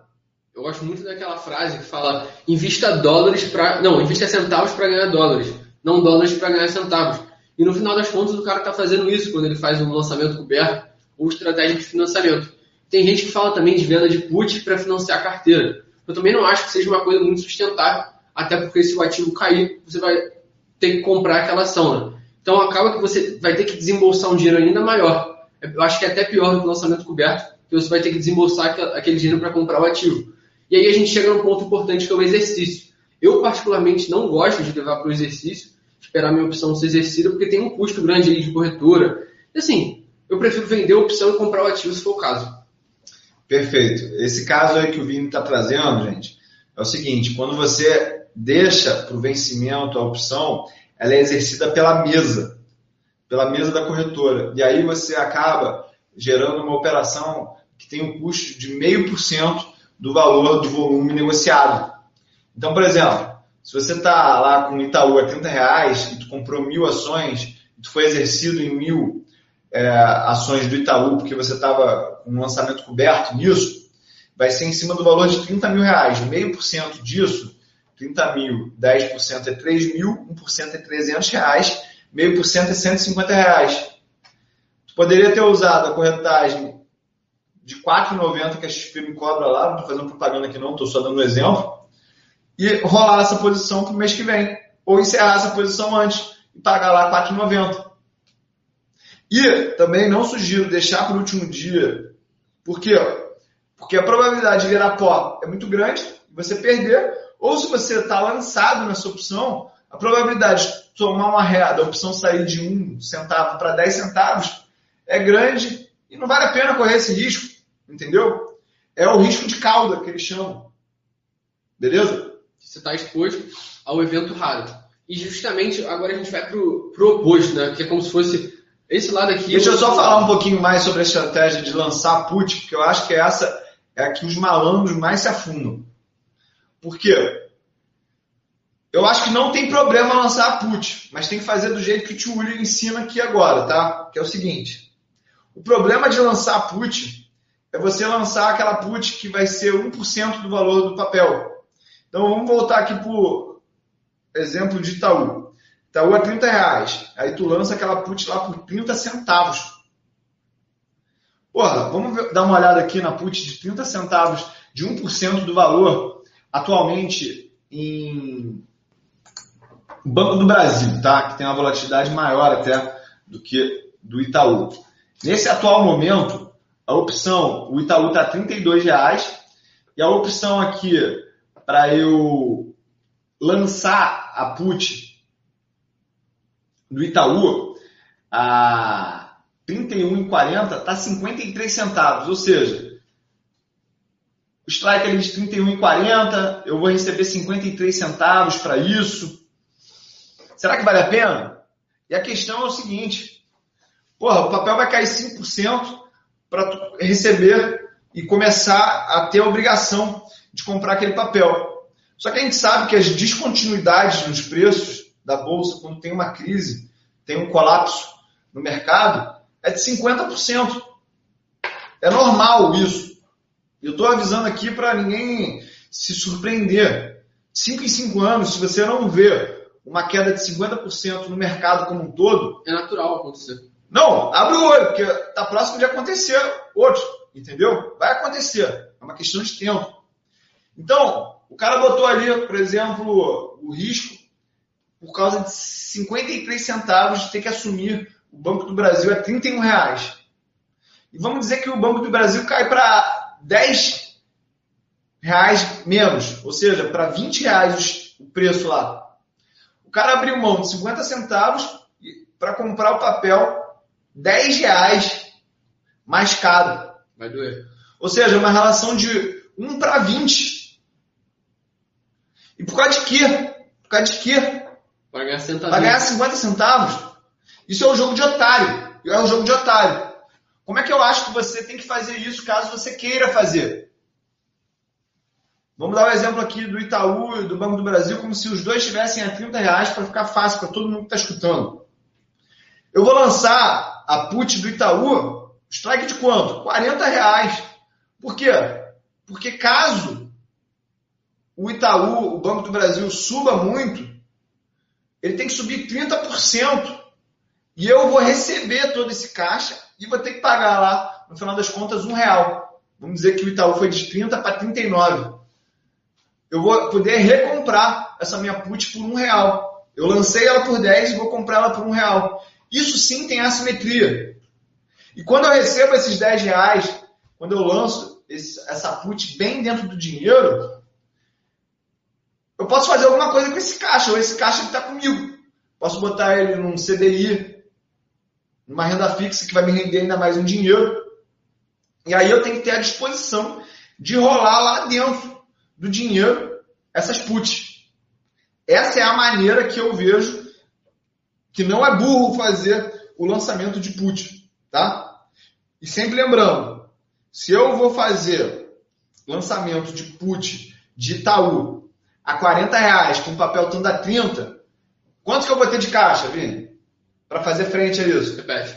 Eu gosto muito daquela frase que fala: invista dólares para. Não, invista centavos para ganhar dólares, não dólares para ganhar centavos. E no final das contas, o cara está fazendo isso quando ele faz um lançamento coberto ou estratégia de financiamento. Tem gente que fala também de venda de put para financiar a carteira. Eu também não acho que seja uma coisa muito sustentável, até porque se o ativo cair, você vai ter que comprar aquela ação. Né? Então acaba que você vai ter que desembolsar um dinheiro ainda maior. Eu acho que é até pior do que o lançamento coberto, que você vai ter que desembolsar aquele dinheiro para comprar o ativo. E aí a gente chega num ponto importante que é o exercício. Eu, particularmente, não gosto de levar para o exercício, esperar minha opção ser exercida, porque tem um custo grande aí de corretora. E assim, eu prefiro vender a opção e comprar o ativo se for o caso.
Perfeito. Esse caso aí que o Vini está trazendo, gente, é o seguinte: quando você deixa para o vencimento a opção, ela é exercida pela mesa, pela mesa da corretora. E aí você acaba gerando uma operação que tem um custo de meio por cento do valor do volume negociado. Então, por exemplo, se você está lá com o Itaú a 30 reais e tu comprou mil ações, e tu foi exercido em mil é, ações do Itaú porque você estava com um lançamento coberto nisso, vai ser em cima do valor de 30 mil reais. Meio por cento disso, 30 mil, 10% é 3 mil, 1% é 300 reais, meio por cento é 150 reais. Tu poderia ter usado a corretagem de 4,90 que a XP me cobra lá, não estou fazendo propaganda aqui não, estou só dando um exemplo, e rolar essa posição para o mês que vem. Ou encerrar essa posição antes e pagar lá 4,90. E também não sugiro deixar para o último dia. Por quê? Porque a probabilidade de virar pó é muito grande, você perder, ou se você está lançado nessa opção, a probabilidade de tomar uma ré da opção sair de 1 centavo para 10 centavos é grande e não vale a pena correr esse risco, entendeu? É o risco de cauda que eles chamam. Beleza?
Você está exposto ao evento raro. E justamente agora a gente vai para o oposto, né? Que é como se fosse esse lado aqui.
Deixa eu só falar um pouquinho mais sobre a estratégia de lançar put, porque eu acho que essa é a que os malandros mais se afundam. Por quê? Eu acho que não tem problema lançar put, mas tem que fazer do jeito que o tio William ensina aqui agora, tá? Que é o seguinte: o problema de lançar put é você lançar aquela put que vai ser 1% do valor do papel. Então vamos voltar aqui o exemplo de Itaú. Itaú é 30 reais. Aí tu lança aquela put lá por 30 centavos. Porra, vamos ver, dar uma olhada aqui na put de 30 centavos de 1% do valor atualmente em Banco do Brasil, tá? Que tem uma volatilidade maior até do que do Itaú. Nesse atual momento, a opção, o Itaú está 32 reais, e a opção aqui para eu lançar a put do Itaú, a 31,40 está 53 centavos, ou seja, o strike ali de 31,40, eu vou receber 53 centavos para isso. Será que vale a pena? E a questão é o seguinte: porra, o papel vai cair 5% para receber e começar a ter a obrigação de comprar aquele papel. Só que a gente sabe que as descontinuidades nos preços da bolsa, quando tem uma crise, tem um colapso no mercado, é de 50%. É normal isso. Eu estou avisando aqui para ninguém se surpreender. 5 em 5 anos, se você não vê uma queda de 50% no mercado como um todo.
É natural acontecer.
Não, abre o olho, porque está próximo de acontecer outro, entendeu? Vai acontecer. É uma questão de tempo. Então, o cara botou ali, por exemplo, o risco por causa de 53 centavos de ter que assumir o Banco do Brasil a 31 reais. E vamos dizer que o Banco do Brasil cai para 10 reais menos, ou seja, para 20 reais o preço lá. O cara abriu mão de 50 centavos para comprar o papel 10 reais mais caro.
Vai doer.
Ou seja, uma relação de 1 para 20. E por causa de quê? Por causa de quê?
Para ganhar centavos.
Para ganhar 50 centavos? Isso é um jogo de otário. É um jogo de otário. Como é que eu acho que você tem que fazer isso caso você queira fazer? Vamos dar o um exemplo aqui do Itaú e do Banco do Brasil, como se os dois estivessem a 30 reais para ficar fácil para todo mundo que está escutando. Eu vou lançar a put do Itaú, strike de quanto? 40 reais. Por quê? Porque caso o Itaú, o Banco do Brasil, suba muito, ele tem que subir 30%. E eu vou receber todo esse caixa e vou ter que pagar lá, no final das contas, um real. Vamos dizer que o Itaú foi de 30 para 39 eu vou poder recomprar essa minha put por um real. Eu lancei ela por 10 e vou comprar ela por um real. Isso sim tem assimetria. E quando eu recebo esses 10 reais, quando eu lanço esse, essa put bem dentro do dinheiro, eu posso fazer alguma coisa com esse caixa, ou esse caixa está comigo. Posso botar ele num CDI, numa renda fixa que vai me render ainda mais um dinheiro. E aí eu tenho que ter a disposição de rolar lá dentro do dinheiro essas puts. Essa é a maneira que eu vejo que não é burro fazer o lançamento de put, tá? E sempre lembrando, se eu vou fazer lançamento de put de Itaú a 40 reais com papel estando a 30, quanto que eu vou ter de caixa, Vini? Para fazer frente a isso?
Repete.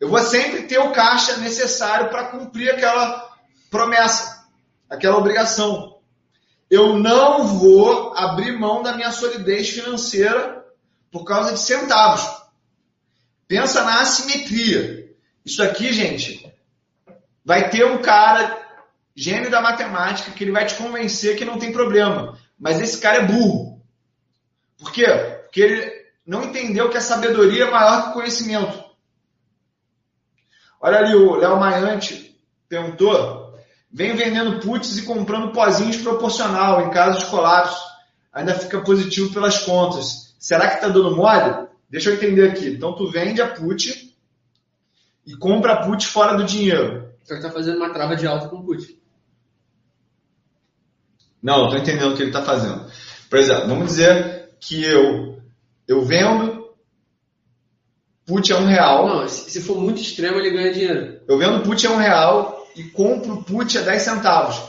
Eu vou sempre ter o caixa necessário para cumprir aquela promessa, aquela obrigação eu não vou abrir mão da minha solidez financeira por causa de centavos. Pensa na assimetria. Isso aqui, gente, vai ter um cara gênio da matemática que ele vai te convencer que não tem problema. Mas esse cara é burro. Por quê? Porque ele não entendeu que a sabedoria é maior que o conhecimento. Olha ali, o Léo Maiante perguntou Vem vendendo puts e comprando pozinhos proporcional em caso de colapso. Ainda fica positivo pelas contas. Será que está dando mole? Deixa eu entender aqui. Então tu vende a put e compra a put fora do dinheiro.
Só que está fazendo uma trava de alta com put.
Não, estou entendendo o que ele está fazendo. Por exemplo, vamos dizer que eu, eu vendo put a um real.
Não, se for muito extremo, ele ganha dinheiro.
Eu vendo put a um real e compro put a 10 centavos.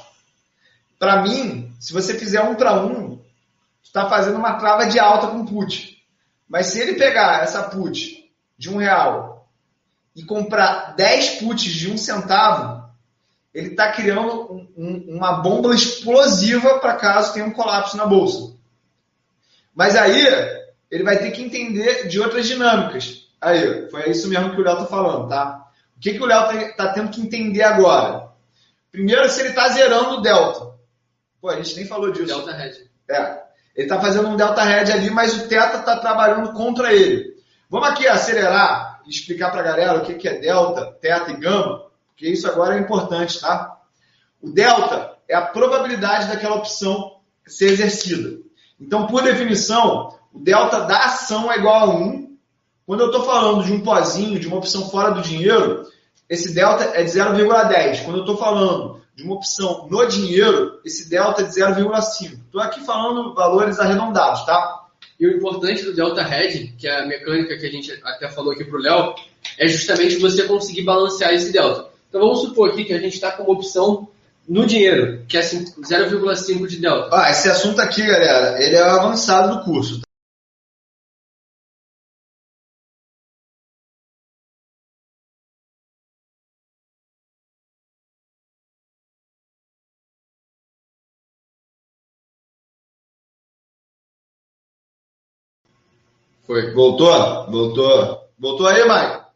Para mim, se você fizer um para um, está fazendo uma trava de alta com put. Mas se ele pegar essa put de um real e comprar 10 puts de um centavo, ele está criando um, um, uma bomba explosiva para caso tenha um colapso na bolsa. Mas aí ele vai ter que entender de outras dinâmicas. Aí, foi isso mesmo que o Léo está falando, tá? O que, que o Léo está tá tendo que entender agora? Primeiro, se ele está zerando o delta. Pô, a gente nem falou disso.
Delta Red.
É. Ele está fazendo um delta red ali, mas o teta está trabalhando contra ele. Vamos aqui acelerar e explicar para a galera o que, que é delta, teta e gama, porque isso agora é importante, tá? O delta é a probabilidade daquela opção ser exercida. Então, por definição, o delta da ação é igual a 1 quando eu estou falando de um pozinho, de uma opção fora do dinheiro, esse delta é de 0,10. Quando eu estou falando de uma opção no dinheiro, esse delta é de 0,5. Estou aqui falando valores arredondados, tá?
E o importante do Delta Red, que é a mecânica que a gente até falou aqui para o Léo, é justamente você conseguir balancear esse delta. Então vamos supor aqui que a gente está com uma opção no dinheiro, que é 0,5 de delta.
Ah, esse assunto aqui, galera, ele é avançado do curso. Tá?
Foi.
Voltou? Voltou. Voltou aí, Mike?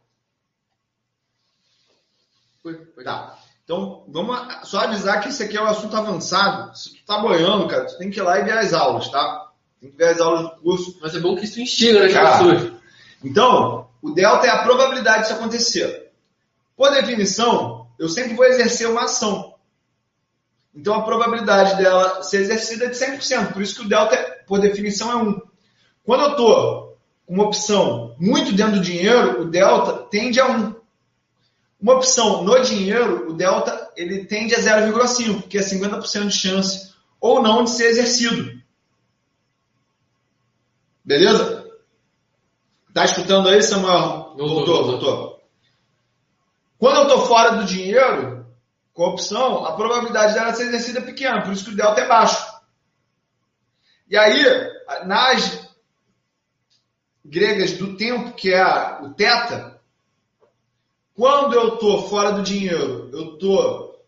Foi. Foi.
Tá. Então, vamos só avisar que esse aqui é um assunto avançado. Se tu tá boiando, cara, tu tem que ir lá e ver as aulas, tá? Tem que ver as aulas do curso.
Mas é bom que isso instiga nas
Cara,
pessoas.
Então, o delta é a probabilidade disso acontecer. Por definição, eu sempre vou exercer uma ação. Então, a probabilidade dela ser exercida é de 100%. Por isso que o delta, por definição, é 1. Quando eu estou com uma opção muito dentro do dinheiro, o delta tende a 1. Uma opção no dinheiro, o delta ele tende a 0,5, que é 50% de chance ou não de ser exercido. Beleza? Tá escutando aí, Samuel?
Voltou,
voltou. Quando eu estou fora do dinheiro, com a opção, a probabilidade dela ser exercida é pequena, por isso que o delta é baixo. E aí, nas gregas do tempo, que é o teta, quando eu estou fora do dinheiro, eu estou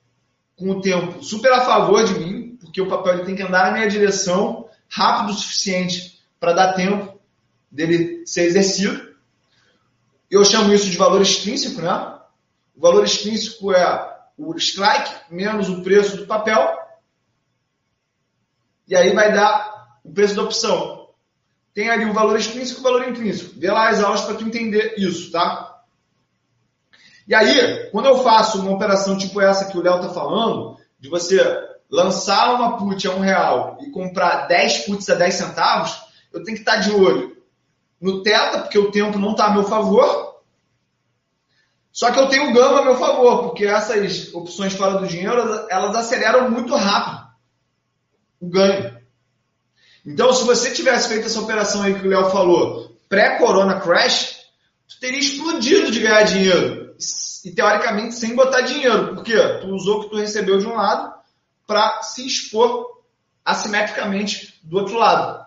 com o tempo super a favor de mim, porque o papel tem que andar na minha direção rápido o suficiente para dar tempo dele ser exercido. Eu chamo isso de valor extrínseco, né? O valor extrínseco é o strike menos o preço do papel. E aí vai dar o preço da opção. Tem ali o valor extrínseco e o valor intrínseco. Vê lá as aulas para tu entender isso, tá? E aí, quando eu faço uma operação tipo essa que o Léo está falando, de você lançar uma put a um real e comprar 10 puts a 10 centavos, eu tenho que estar de olho no teta, porque o tempo não está a meu favor. Só que eu tenho o gama a meu favor, porque essas opções fora do dinheiro, elas aceleram muito rápido o ganho. Então, se você tivesse feito essa operação aí que o Léo falou, pré-corona crash, tu teria explodido de ganhar dinheiro. E teoricamente sem botar dinheiro. Por quê? Tu usou o que tu recebeu de um lado para se expor assimetricamente do outro lado.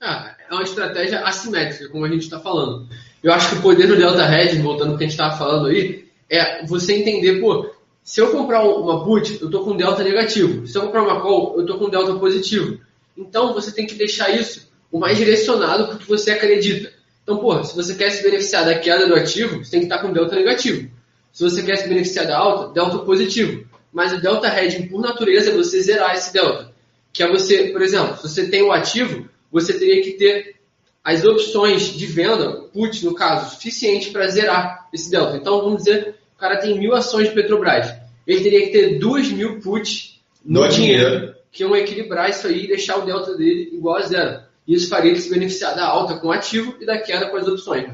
Ah, é uma estratégia assimétrica, como a gente está falando. Eu acho que o poder do Delta Hedge, voltando ao que a gente estava falando aí, é você entender, pô, se eu comprar uma put, eu estou com delta negativo. Se eu comprar uma call, eu estou com delta positivo. Então você tem que deixar isso o mais direcionado para o que você acredita. Então, pô, se você quer se beneficiar da queda do ativo, você tem que estar com delta negativo. Se você quer se beneficiar da alta, delta positivo. Mas o delta hedging, por natureza, é você zerar esse delta. Que é você, por exemplo, se você tem o ativo, você teria que ter as opções de venda, put no caso, suficiente para zerar esse delta. Então, vamos dizer, o cara tem mil ações de Petrobras. Ele teria que ter duas mil puts no,
No
dinheiro,
dinheiro.
que iam equilibrar isso aí e deixar o delta dele igual a zero. Isso faria ele se beneficiar da alta com o ativo e da queda com as opções.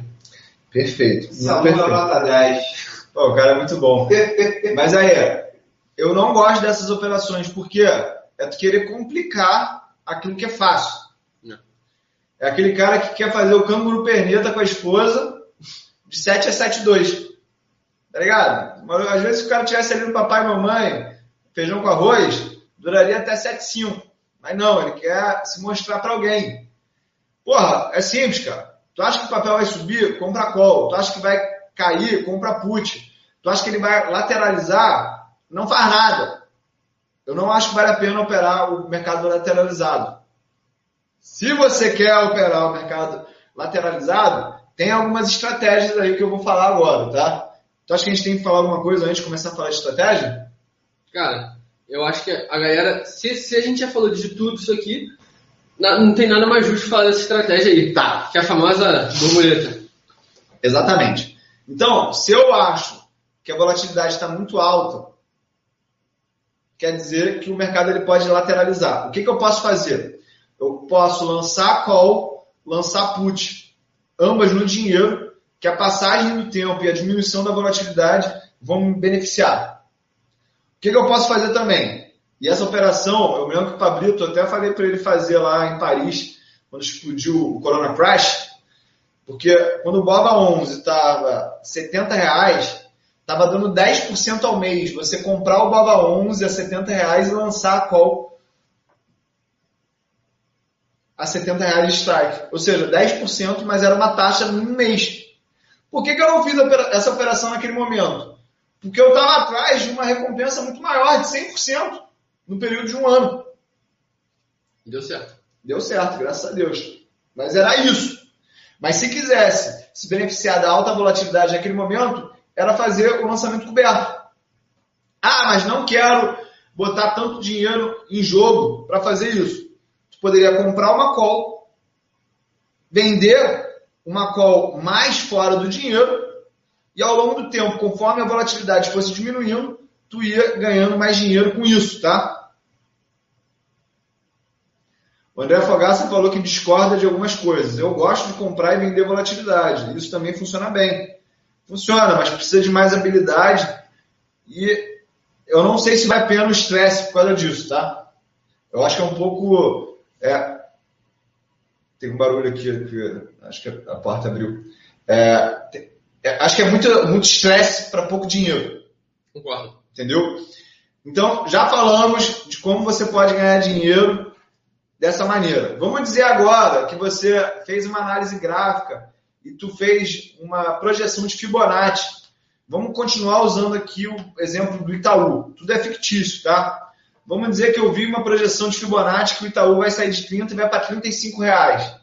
Perfeito. Perfeito.
nota 10.
Pô, o cara é muito bom. Mas aí, eu não gosto dessas operações, porque é tu querer complicar aquilo que é fácil.
Não.
É aquele cara que quer fazer o canguru perneta com a esposa de 7 a 7 2. Tá ligado? Mas, às vezes se o cara tivesse ali no papai e mamãe, feijão com arroz, duraria até 7 5. Mas não, ele quer se mostrar para alguém. Porra, é simples, cara. Tu acha que o papel vai subir? Compra call. Tu acha que vai cair? Compra put. Tu acha que ele vai lateralizar? Não faz nada. Eu não acho que vale a pena operar o mercado lateralizado. Se você quer operar o mercado lateralizado, tem algumas estratégias aí que eu vou falar agora, tá? Tu acha que a gente tem que falar alguma coisa antes de começar a falar de estratégia?
Cara, eu acho que a galera, se, se a gente já falou de tudo isso aqui, não tem nada mais justo falar dessa estratégia aí. Tá. Que é a famosa borboleta.
Exatamente. Então, se eu acho que a volatilidade está muito alta, quer dizer que o mercado ele pode lateralizar. O que, que eu posso fazer? Eu posso lançar call, lançar put, ambas no dinheiro, que a passagem do tempo e a diminuição da volatilidade vão me beneficiar. Que, que eu posso fazer também? E essa operação, eu me lembro que o Pablito, eu até falei para ele fazer lá em Paris, quando explodiu o Corona Crash, porque quando o Boba 11 estava 70 reais, estava dando 10% ao mês. Você comprar o Boba 11 a 70 reais e lançar a call a 70 reais de strike. Ou seja, 10%, mas era uma taxa no mês. Por que, que eu não fiz essa operação naquele momento? Porque eu estava atrás de uma recompensa muito maior, de 100%, no período de um ano.
Deu certo.
Deu certo, graças a Deus. Mas era isso. Mas se quisesse se beneficiar da alta volatilidade naquele momento, era fazer o lançamento coberto. Ah, mas não quero botar tanto dinheiro em jogo para fazer isso. Tu poderia comprar uma call, vender uma call mais fora do dinheiro e ao longo do tempo, conforme a volatilidade fosse diminuindo, tu ia ganhando mais dinheiro com isso, tá? O André Fogaça falou que discorda de algumas coisas. Eu gosto de comprar e vender volatilidade. Isso também funciona bem. Funciona, mas precisa de mais habilidade e eu não sei se vai pena o estresse por causa disso, tá? Eu acho que é um pouco. É, tem um barulho aqui, aqui, acho que a porta abriu. É, acho que é muito estresse muito para pouco dinheiro.
Concordo.
Entendeu? Então, já falamos de como você pode ganhar dinheiro dessa maneira. Vamos dizer agora que você fez uma análise gráfica e tu fez uma projeção de Fibonacci. Vamos continuar usando aqui o exemplo do Itaú. Tudo é fictício, tá? Vamos dizer que eu vi uma projeção de Fibonacci que o Itaú vai sair de 30 e vai para 35 reais.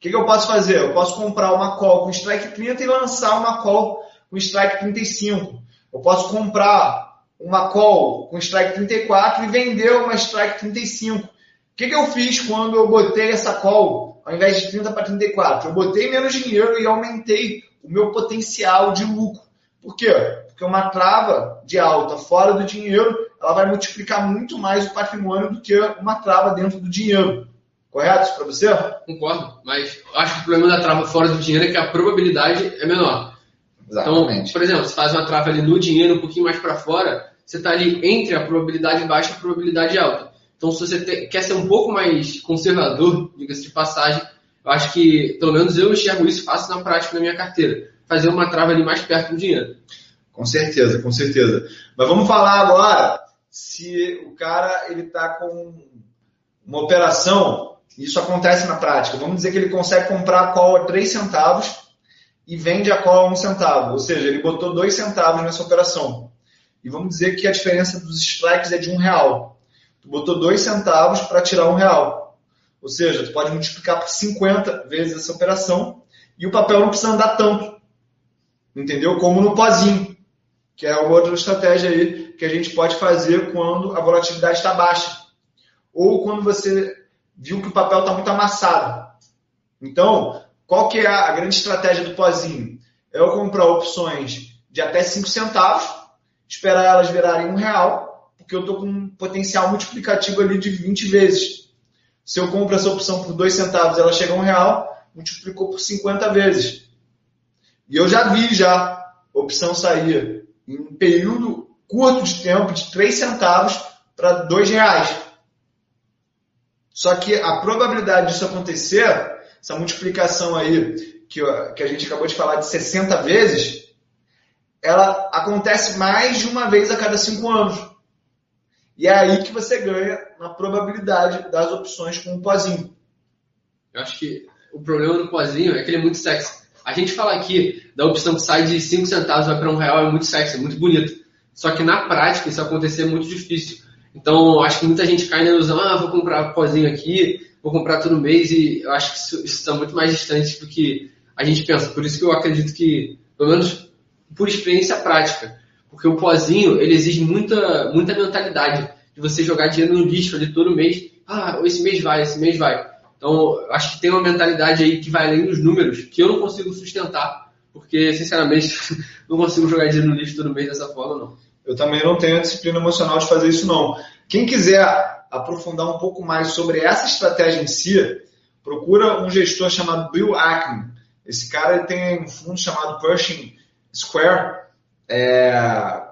O que, que eu posso fazer? Eu posso comprar uma call com strike 30 e lançar uma call com strike 35. Eu posso comprar uma call com strike 34 e vender uma strike 35. O que, que eu fiz quando eu botei essa call ao invés de 30 para 34? Eu botei menos dinheiro e aumentei o meu potencial de lucro. Por quê? Porque uma trava de alta fora do dinheiro, ela vai multiplicar muito mais o patrimônio do que uma trava dentro do dinheiro. Correto isso para você?
Concordo, mas acho que o problema da trava fora do dinheiro é que a probabilidade é menor. Exatamente. Então, por exemplo, se faz uma trava ali no dinheiro um pouquinho mais para fora, você está ali entre a probabilidade baixa e a probabilidade alta. Então, se você te, quer ser um pouco mais conservador, diga-se de passagem, eu acho que, pelo menos eu enxergo isso fácil na prática na minha carteira. Fazer uma trava ali mais perto do dinheiro.
Com certeza, com certeza. Mas vamos falar agora se o cara ele está com uma operação, isso acontece na prática. Vamos dizer que ele consegue comprar a call a 3 centavos e vende a call a 1 centavo. Ou seja, ele botou 2 centavos nessa operação. E vamos dizer que a diferença dos strikes é de um real. Tu botou 2 centavos para tirar um real. Ou seja, tu pode multiplicar por 50 vezes essa operação e o papel não precisa andar tanto. Entendeu? Como no pozinho, que é outra estratégia aí que a gente pode fazer quando a volatilidade está baixa. Ou quando você viu que o papel está muito amassado. Então, qual que é a grande estratégia do pozinho? É eu comprar opções de até 5 centavos, esperar elas virarem um real, porque eu estou com um potencial multiplicativo ali de 20 vezes. Se eu compro essa opção por 2 centavos ela chega a um real, multiplicou por 50 vezes. E eu já vi já opção sair em um período curto de tempo de 3 centavos para 2 reais. Só que a probabilidade disso acontecer, essa multiplicação aí que, que a gente acabou de falar de 60 vezes, ela acontece mais de uma vez a cada 5 anos. E é aí que você ganha na probabilidade das opções com o pozinho.
Eu acho que o problema do pozinho é que ele é muito sexy. A gente fala aqui da opção que sai de 5 centavos vai para um real é muito sexy, é muito bonito. Só que na prática isso acontecer é muito difícil. Então acho que muita gente cai na ilusão, ah, vou comprar pozinho aqui, vou comprar todo mês e eu acho que isso, está muito mais distante do que a gente pensa. Por isso que eu acredito que, pelo menos por experiência prática, porque o pozinho, ele exige muita, muita mentalidade de você jogar dinheiro no lixo ali todo mês. Ah, esse mês vai, esse mês vai. Então, acho que tem uma mentalidade aí que vai além dos números, que eu não consigo sustentar, porque, sinceramente, não consigo jogar dinheiro no lixo todo mês dessa forma, não.
Eu também não tenho a disciplina emocional de fazer isso, não. Quem quiser aprofundar um pouco mais sobre essa estratégia em si, procura um gestor chamado Bill Ackman. Esse cara tem um fundo chamado Pershing Square, é,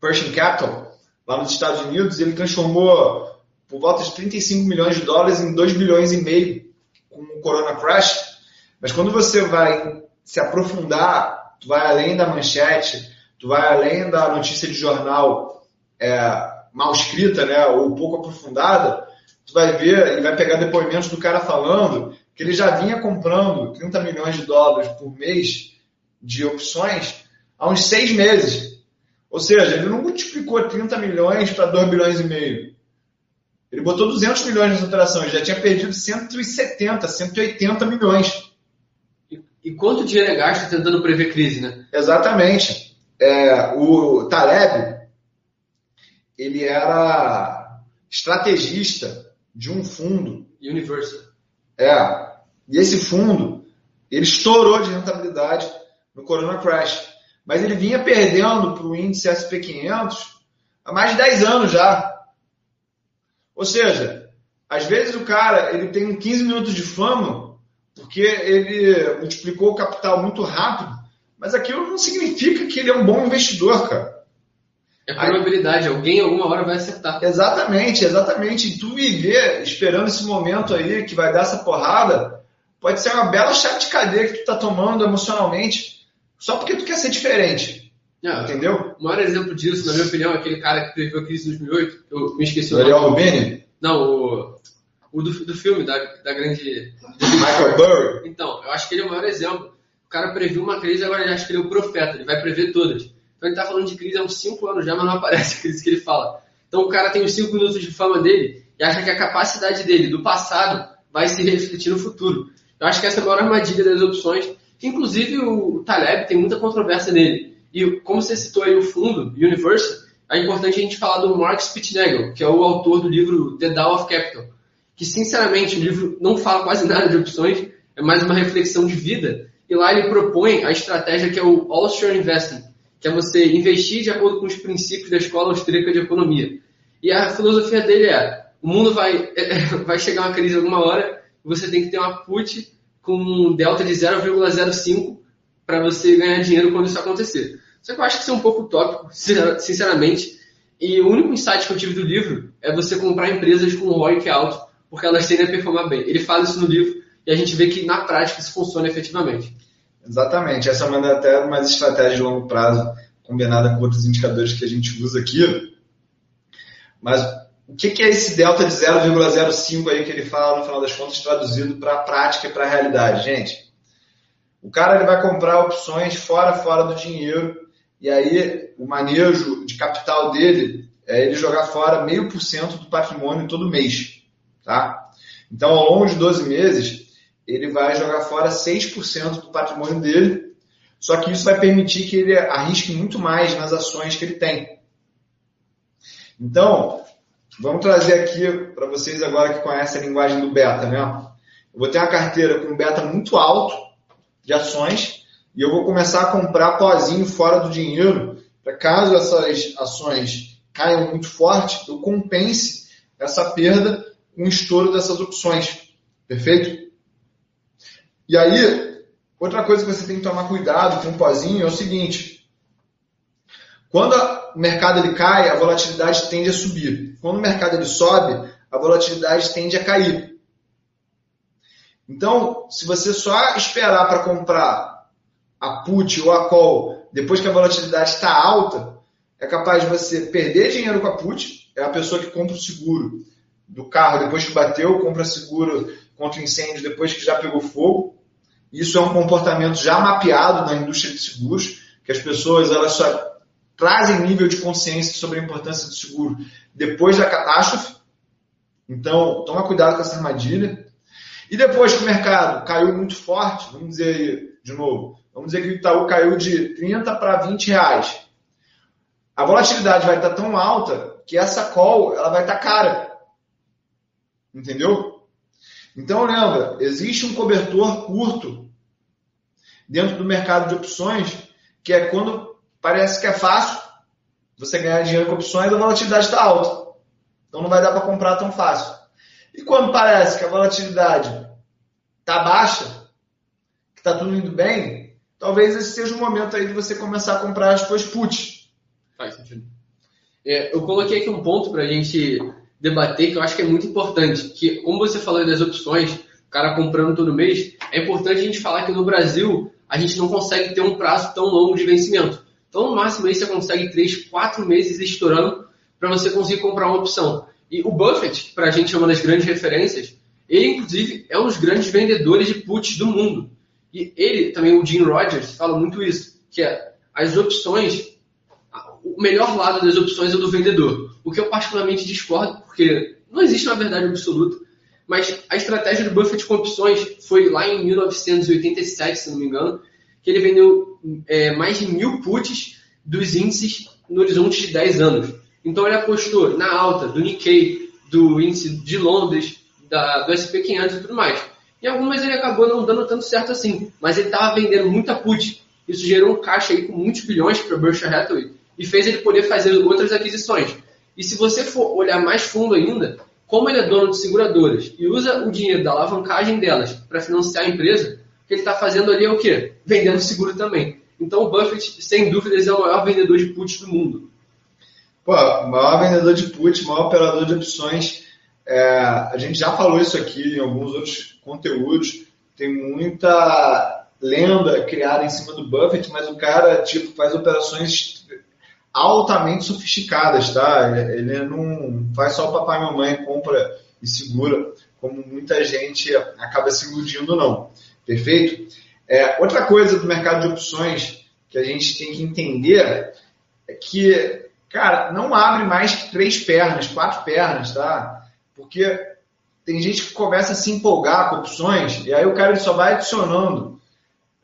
Pershing Capital, lá nos Estados Unidos, ele transformou por volta de 35 milhões de dólares em 2 bilhões e meio com o Corona Crash. Mas quando você vai se aprofundar, vai além da manchete, tu vai além da notícia de jornal é, mal escrita, né, ou pouco aprofundada, tu vai ver e vai pegar depoimentos do cara falando que ele já vinha comprando 30 milhões de dólares por mês de opções há uns seis meses. Ou seja, ele não multiplicou 30 milhões para 2 bilhões e meio. Ele botou 200 milhões nessa operação, ele já tinha perdido 170, 180 milhões.
E, e quanto dinheiro é gasto tentando prever crise, né?
Exatamente. É, o Taleb, ele era estrategista de um fundo.
Universal.
É. E esse fundo, ele estourou de rentabilidade no Corona Crash. Mas ele vinha perdendo para o índice SP500 há mais de 10 anos já. Ou seja, às vezes o cara ele tem 15 minutos de fama porque ele multiplicou o capital muito rápido, mas aquilo não significa que ele é um bom investidor, cara.
É probabilidade, alguém alguma hora vai acertar.
Exatamente, exatamente. E tu viver esperando esse momento aí que vai dar essa porrada, pode ser uma bela chave de cadeia que tu tá tomando emocionalmente, só porque tu quer ser diferente. Entendeu?
O maior exemplo disso, na minha opinião, é aquele cara que previu a crise de 2008. Eu me esqueci o
Daniel Rubini?
Não, o, o do, do filme, da, da grande.
Michael Burry.
Então, eu acho que ele é o maior exemplo. O cara previu uma crise, agora ele acha que ele é o profeta, ele vai prever todas. Então ele está falando de crise há uns 5 anos já, mas não aparece a crise que ele fala. Então o cara tem os 5 minutos de fama dele e acha que a capacidade dele do passado vai se refletir no futuro. Eu acho que essa é a maior armadilha das opções, que inclusive o Taleb tem muita controvérsia nele. E como você citou aí o fundo, Universal, é importante a gente falar do Mark Spitznagel, que é o autor do livro The Dow of Capital, que sinceramente o livro não fala quase nada de opções, é mais uma reflexão de vida, e lá ele propõe a estratégia que é o All-Share Investing, que é você investir de acordo com os princípios da escola austríaca de economia. E a filosofia dele é, o mundo vai, vai chegar uma crise alguma hora, você tem que ter uma put com um delta de 0,05 para você ganhar dinheiro quando isso acontecer. Só que eu acho que isso é um pouco utópico, sinceramente. E o único insight que eu tive do livro é você comprar empresas com ROI alto, porque elas tendem a performar bem. Ele fala isso no livro e a gente vê que na prática isso funciona efetivamente.
Exatamente. Essa é uma até estratégia de longo prazo combinada com outros indicadores que a gente usa aqui. Mas o que, é esse delta de 0,05 aí que ele fala no final das contas traduzido para a prática e para a realidade, gente? O cara ele vai comprar opções fora fora do dinheiro e aí o manejo de capital dele é ele jogar fora meio por cento do patrimônio todo mês, tá? Então ao longo de 12 meses ele vai jogar fora 6% do patrimônio dele, só que isso vai permitir que ele arrisque muito mais nas ações que ele tem. Então, vamos trazer aqui para vocês agora que conhecem a linguagem do beta, né? Eu vou ter uma carteira com beta muito alto de ações e eu vou começar a comprar pozinho fora do dinheiro para caso essas ações caiam muito forte, eu compense essa perda com o estouro dessas opções. Perfeito? E aí, outra coisa que você tem que tomar cuidado com o pozinho é o seguinte: quando o mercado ele cai, a volatilidade tende a subir. Quando o mercado ele sobe, a volatilidade tende a cair. Então, se você só esperar para comprar a put ou a call depois que a volatilidade está alta, é capaz de você perder dinheiro com a put. É a pessoa que compra o seguro do carro depois que bateu, compra seguro contra incêndio depois que já pegou fogo. Isso é um comportamento já mapeado na indústria de seguros, que as pessoas elas só trazem nível de consciência sobre a importância do seguro depois da catástrofe. Então, toma cuidado com essa armadilha. E depois que o mercado caiu muito forte, vamos dizer de novo, vamos dizer que o Itaú caiu de 30 para 20 reais. A volatilidade vai estar tão alta que essa call ela vai estar cara. Entendeu? Então lembra, existe um cobertor curto dentro do mercado de opções, que é quando parece que é fácil você ganhar dinheiro com opções, a volatilidade está alta. Então não vai dar para comprar tão fácil. E quando parece que a volatilidade está baixa, que está tudo indo bem, talvez esse seja o momento aí de você começar a comprar as suas puts.
Faz sentido. É, eu coloquei aqui um ponto para a gente debater que eu acho que é muito importante. Que, como você falou das opções, o cara comprando todo mês, é importante a gente falar que no Brasil a gente não consegue ter um prazo tão longo de vencimento. Então, no máximo aí você consegue 3, 4 meses estourando para você conseguir comprar uma opção. E o Buffett, para a gente é uma das grandes referências, ele inclusive é um dos grandes vendedores de puts do mundo. E ele, também o Jim Rogers, fala muito isso, que é as opções, o melhor lado das opções é do vendedor. O que eu particularmente discordo, porque Não existe uma verdade absoluta, mas a estratégia do Buffett com opções foi lá em 1987, se não me engano, que ele vendeu é, mais de mil puts dos índices no horizonte de 10 anos. Então ele apostou na alta do Nikkei, do índice de Londres, da, do SP 500 e tudo mais. Em algumas ele acabou não dando tanto certo assim, mas ele estava vendendo muita put. Isso gerou um caixa aí com muitos bilhões para Berkshire Hathaway e fez ele poder fazer outras aquisições. E se você for olhar mais fundo ainda, como ele é dono de seguradoras e usa o dinheiro da alavancagem delas para financiar a empresa, o que ele está fazendo ali é o quê? Vendendo seguro também. Então o Buffett, sem dúvidas, é o maior vendedor de puts do mundo.
Pô, maior vendedor de puts, maior operador de opções. É, a gente já falou isso aqui em alguns outros conteúdos. Tem muita lenda criada em cima do Buffett, mas o cara tipo faz operações altamente sofisticadas, tá? Ele não faz só o papai e mamãe compra e segura, como muita gente acaba se iludindo, não. Perfeito? É, outra coisa do mercado de opções que a gente tem que entender é que, cara, não abre mais que três pernas, quatro pernas, tá? Porque tem gente que começa a se empolgar com opções e aí o cara só vai adicionando.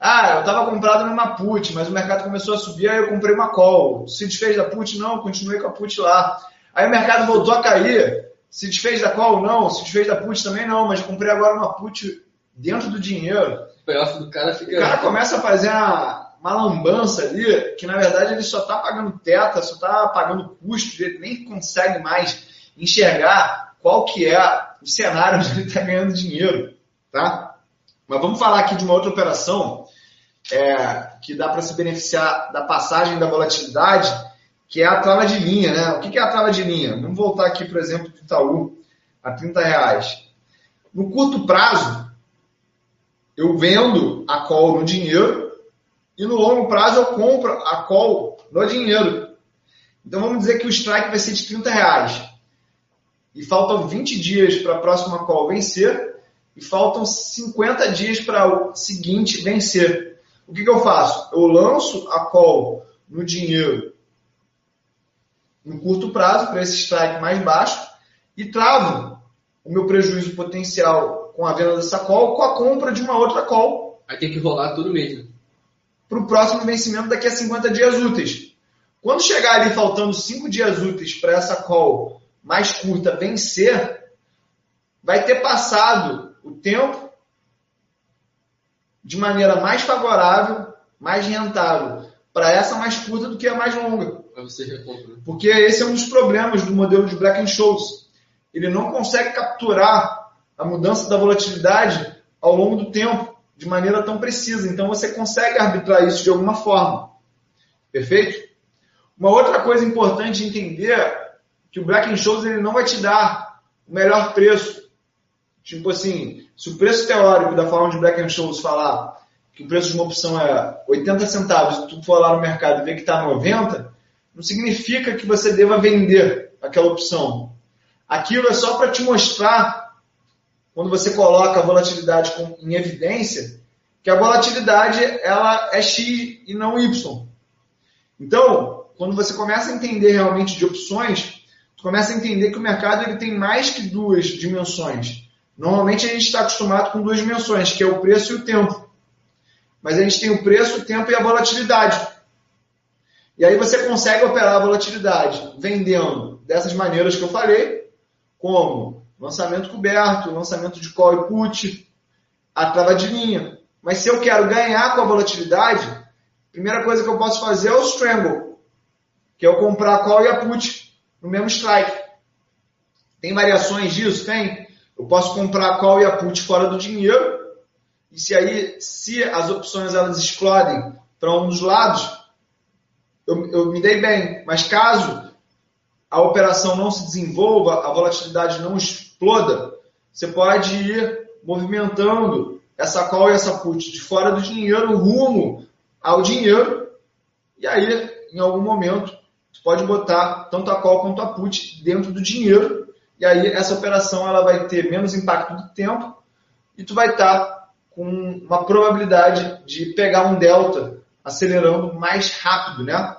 Ah, eu estava comprado numa put, mas o mercado começou a subir, aí eu comprei uma call. Se desfez da put? Não, continuei com a put lá. Aí o mercado voltou a cair. Se desfez da call? Não. Se desfez da put também não, mas comprei agora uma put dentro do dinheiro.
O payoff do cara fica.
O cara começa a fazer uma, uma lambança ali, que na verdade ele só está pagando teta, só está pagando custo, ele nem consegue mais enxergar qual que é o cenário onde ele está ganhando dinheiro. Tá? Mas vamos falar aqui de uma outra operação é, que dá para se beneficiar da passagem da volatilidade, que é a trava de linha. Né? O que é a trava de linha? Vamos voltar aqui, por exemplo, do Itaú, a 30 reais. No curto prazo, eu vendo a call no dinheiro e no longo prazo eu compro a call no dinheiro. Então vamos dizer que o strike vai ser de 30 reais. E faltam 20 dias para a próxima call vencer e faltam 50 dias para o seguinte vencer. O que, que eu faço? Eu lanço a call no dinheiro no curto prazo, para esse strike mais baixo, e travo o meu prejuízo potencial com a venda dessa call com a compra de uma outra call.
Aí tem que rolar tudo mesmo.
Para o próximo vencimento daqui a 50 dias úteis. Quando chegar ali faltando 5 dias úteis para essa call mais curta vencer, vai ter passado o tempo de maneira mais favorável, mais rentável para essa mais curta do que a mais longa. Porque esse é um dos problemas do modelo de Black Scholes. Ele não consegue capturar a mudança da volatilidade ao longo do tempo de maneira tão precisa. Então você consegue arbitrar isso de alguma forma. Perfeito? Uma outra coisa importante de entender é que o Black Scholes ele não vai te dar o melhor preço. Tipo assim, se o preço teórico da forma de Black Scholes falar que o preço de uma opção é 80 centavos e tu for lá no mercado e ver que está 90, não significa que você deva vender aquela opção. Aquilo é só para te mostrar, quando você coloca a volatilidade em evidência, que a volatilidade ela é X e não Y. Então, quando você começa a entender realmente de opções, tu começa a entender que o mercado ele tem mais que duas dimensões. Normalmente a gente está acostumado com duas dimensões, que é o preço e o tempo. Mas a gente tem o preço, o tempo e a volatilidade. E aí você consegue operar a volatilidade vendendo dessas maneiras que eu falei, como lançamento coberto, lançamento de call e put, a trava de linha. Mas se eu quero ganhar com a volatilidade, a primeira coisa que eu posso fazer é o strangle, que é eu comprar a call e a put no mesmo strike. Tem variações disso? Tem. Eu posso comprar a call e a put fora do dinheiro, e se aí, se as opções elas explodem para um dos lados, eu, eu me dei bem. Mas caso a operação não se desenvolva, a volatilidade não exploda, você pode ir movimentando essa call e essa put de fora do dinheiro rumo ao dinheiro e aí em algum momento você pode botar tanto a call quanto a put dentro do dinheiro e aí essa operação ela vai ter menos impacto do tempo e tu vai estar com uma probabilidade de pegar um delta acelerando mais rápido, né?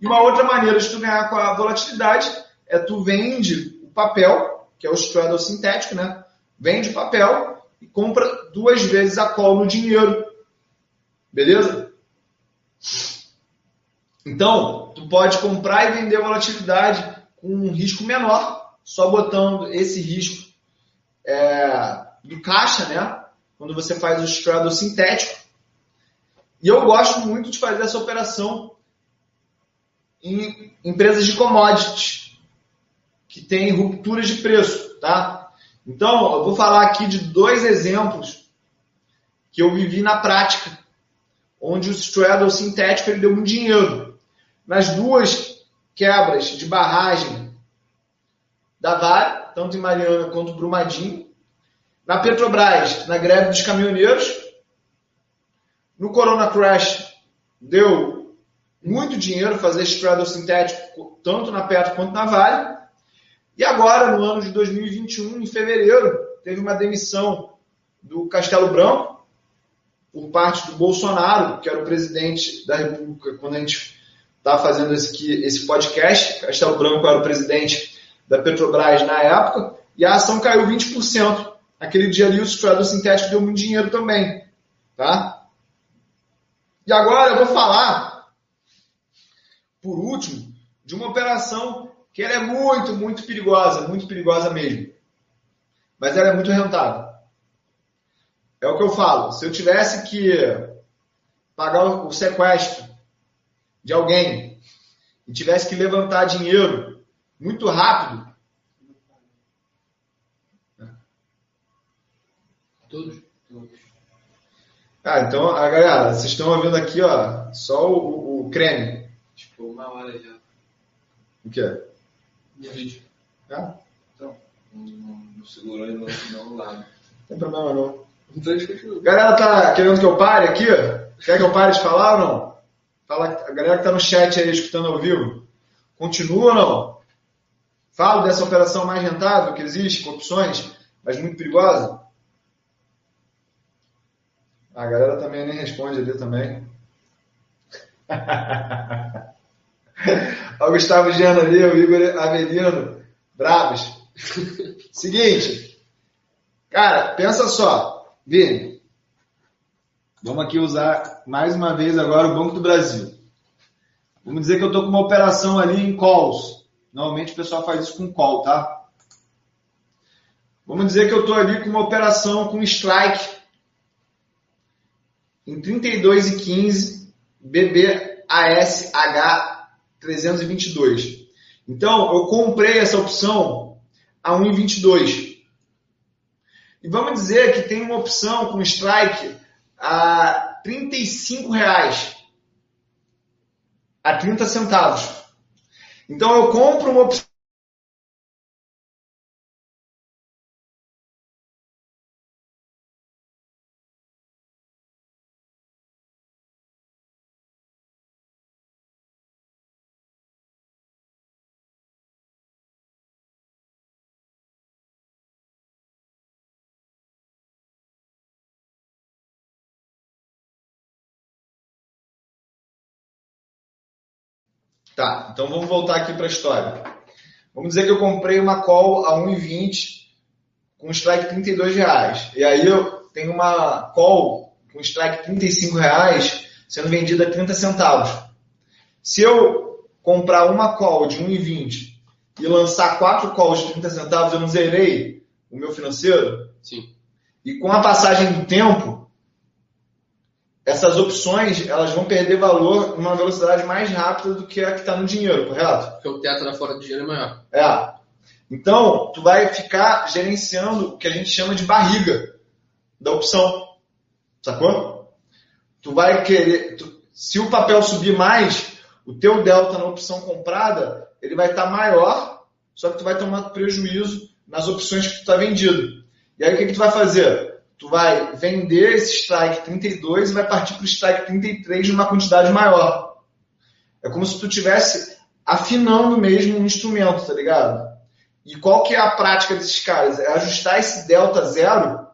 E uma outra maneira de tu ganhar com a volatilidade é tu vende o papel, que é o straddle sintético, né? Vende papel e compra duas vezes a call no dinheiro. Beleza? Então, tu pode comprar e vender volatilidade com um risco menor, só botando esse risco é, do caixa, né? Quando você faz o straddle sintético. E eu gosto muito de fazer essa operação em empresas de commodities, que tem rupturas de preço, tá? Então, eu vou falar aqui de dois exemplos que eu vivi na prática, onde o straddle sintético ele deu um dinheiro. Nas duas quebras de barragem da Vale, tanto em Mariana quanto Brumadinho, na Petrobras, na greve dos caminhoneiros, no Corona Crash, deu muito dinheiro fazer straddle sintético, tanto na Petro quanto na Vale. E agora, no ano de 2021, em fevereiro, teve uma demissão do Castelo Branco por parte do Bolsonaro, que era o presidente da República quando a gente estava tá fazendo esse, esse podcast. Castelo Branco era o presidente da Petrobras na época, e a ação caiu 20%. Aquele dia ali o straddle sintético deu muito dinheiro também. Tá? E agora eu vou falar, por último, de uma operação que ela é muito, muito perigosa, muito perigosa mesmo. Mas ela é muito rentável. É o que eu falo. Se eu tivesse que pagar o sequestro de alguém e tivesse que levantar dinheiro muito rápido.
Todos? Todos.
Ah, então, a galera, vocês estão ouvindo aqui, ó, só o, o creme.
Tipo, uma hora já.
O que é?
No vídeo.
Ah?
Então, não, não segurou ele não, não lado. Não
tem problema não.
Então a.
Galera tá querendo que eu pare aqui? Quer que eu pare de falar ou não? Fala, a galera que tá no chat aí escutando ao vivo. Continua ou não? Falo dessa operação mais rentável que existe, com opções, mas muito perigosa? A galera também nem responde ali também. Olha o Gustavo Giano ali, o Igor Avelino, bravos. Seguinte, cara, pensa só, Vini. Vamos aqui usar mais uma vez agora o Banco do Brasil. Vamos dizer que eu estou com uma operação ali em calls. Normalmente o pessoal faz isso com call, tá? Vamos dizer que eu estou ali com uma operação com strike em 32,15 BBASH 322. Então, eu comprei essa opção a 1,22. E vamos dizer que tem uma opção com strike a 35 reais, a 30 centavos. Então eu compro uma opção Tá, então vamos voltar aqui para a história. Vamos dizer que eu comprei uma call a 1,20 com strike 32 reais. E aí eu tenho uma call com strike 35 reais sendo vendida a 30 centavos. Se eu comprar uma call de 1,20 e lançar quatro calls de 30 centavos, eu não zerei o meu financeiro?
Sim.
E com a passagem do tempo, essas opções elas vão perder valor numa velocidade mais rápida do que a que está no dinheiro, correto?
Porque o teto lá fora do dinheiro é maior.
É. Então, tu vai ficar gerenciando o que a gente chama de barriga da opção. Sacou? Tu vai querer. Tu, se o papel subir mais, o teu delta na opção comprada ele vai estar tá maior, só que tu vai tomar prejuízo nas opções que tu está vendido. E aí o que, que tu vai fazer? Tu vai vender esse strike 32 e vai partir para o strike 33 de uma quantidade maior. É como se tu tivesse afinando mesmo um instrumento, tá ligado? E qual que é a prática desses caras? É ajustar esse delta zero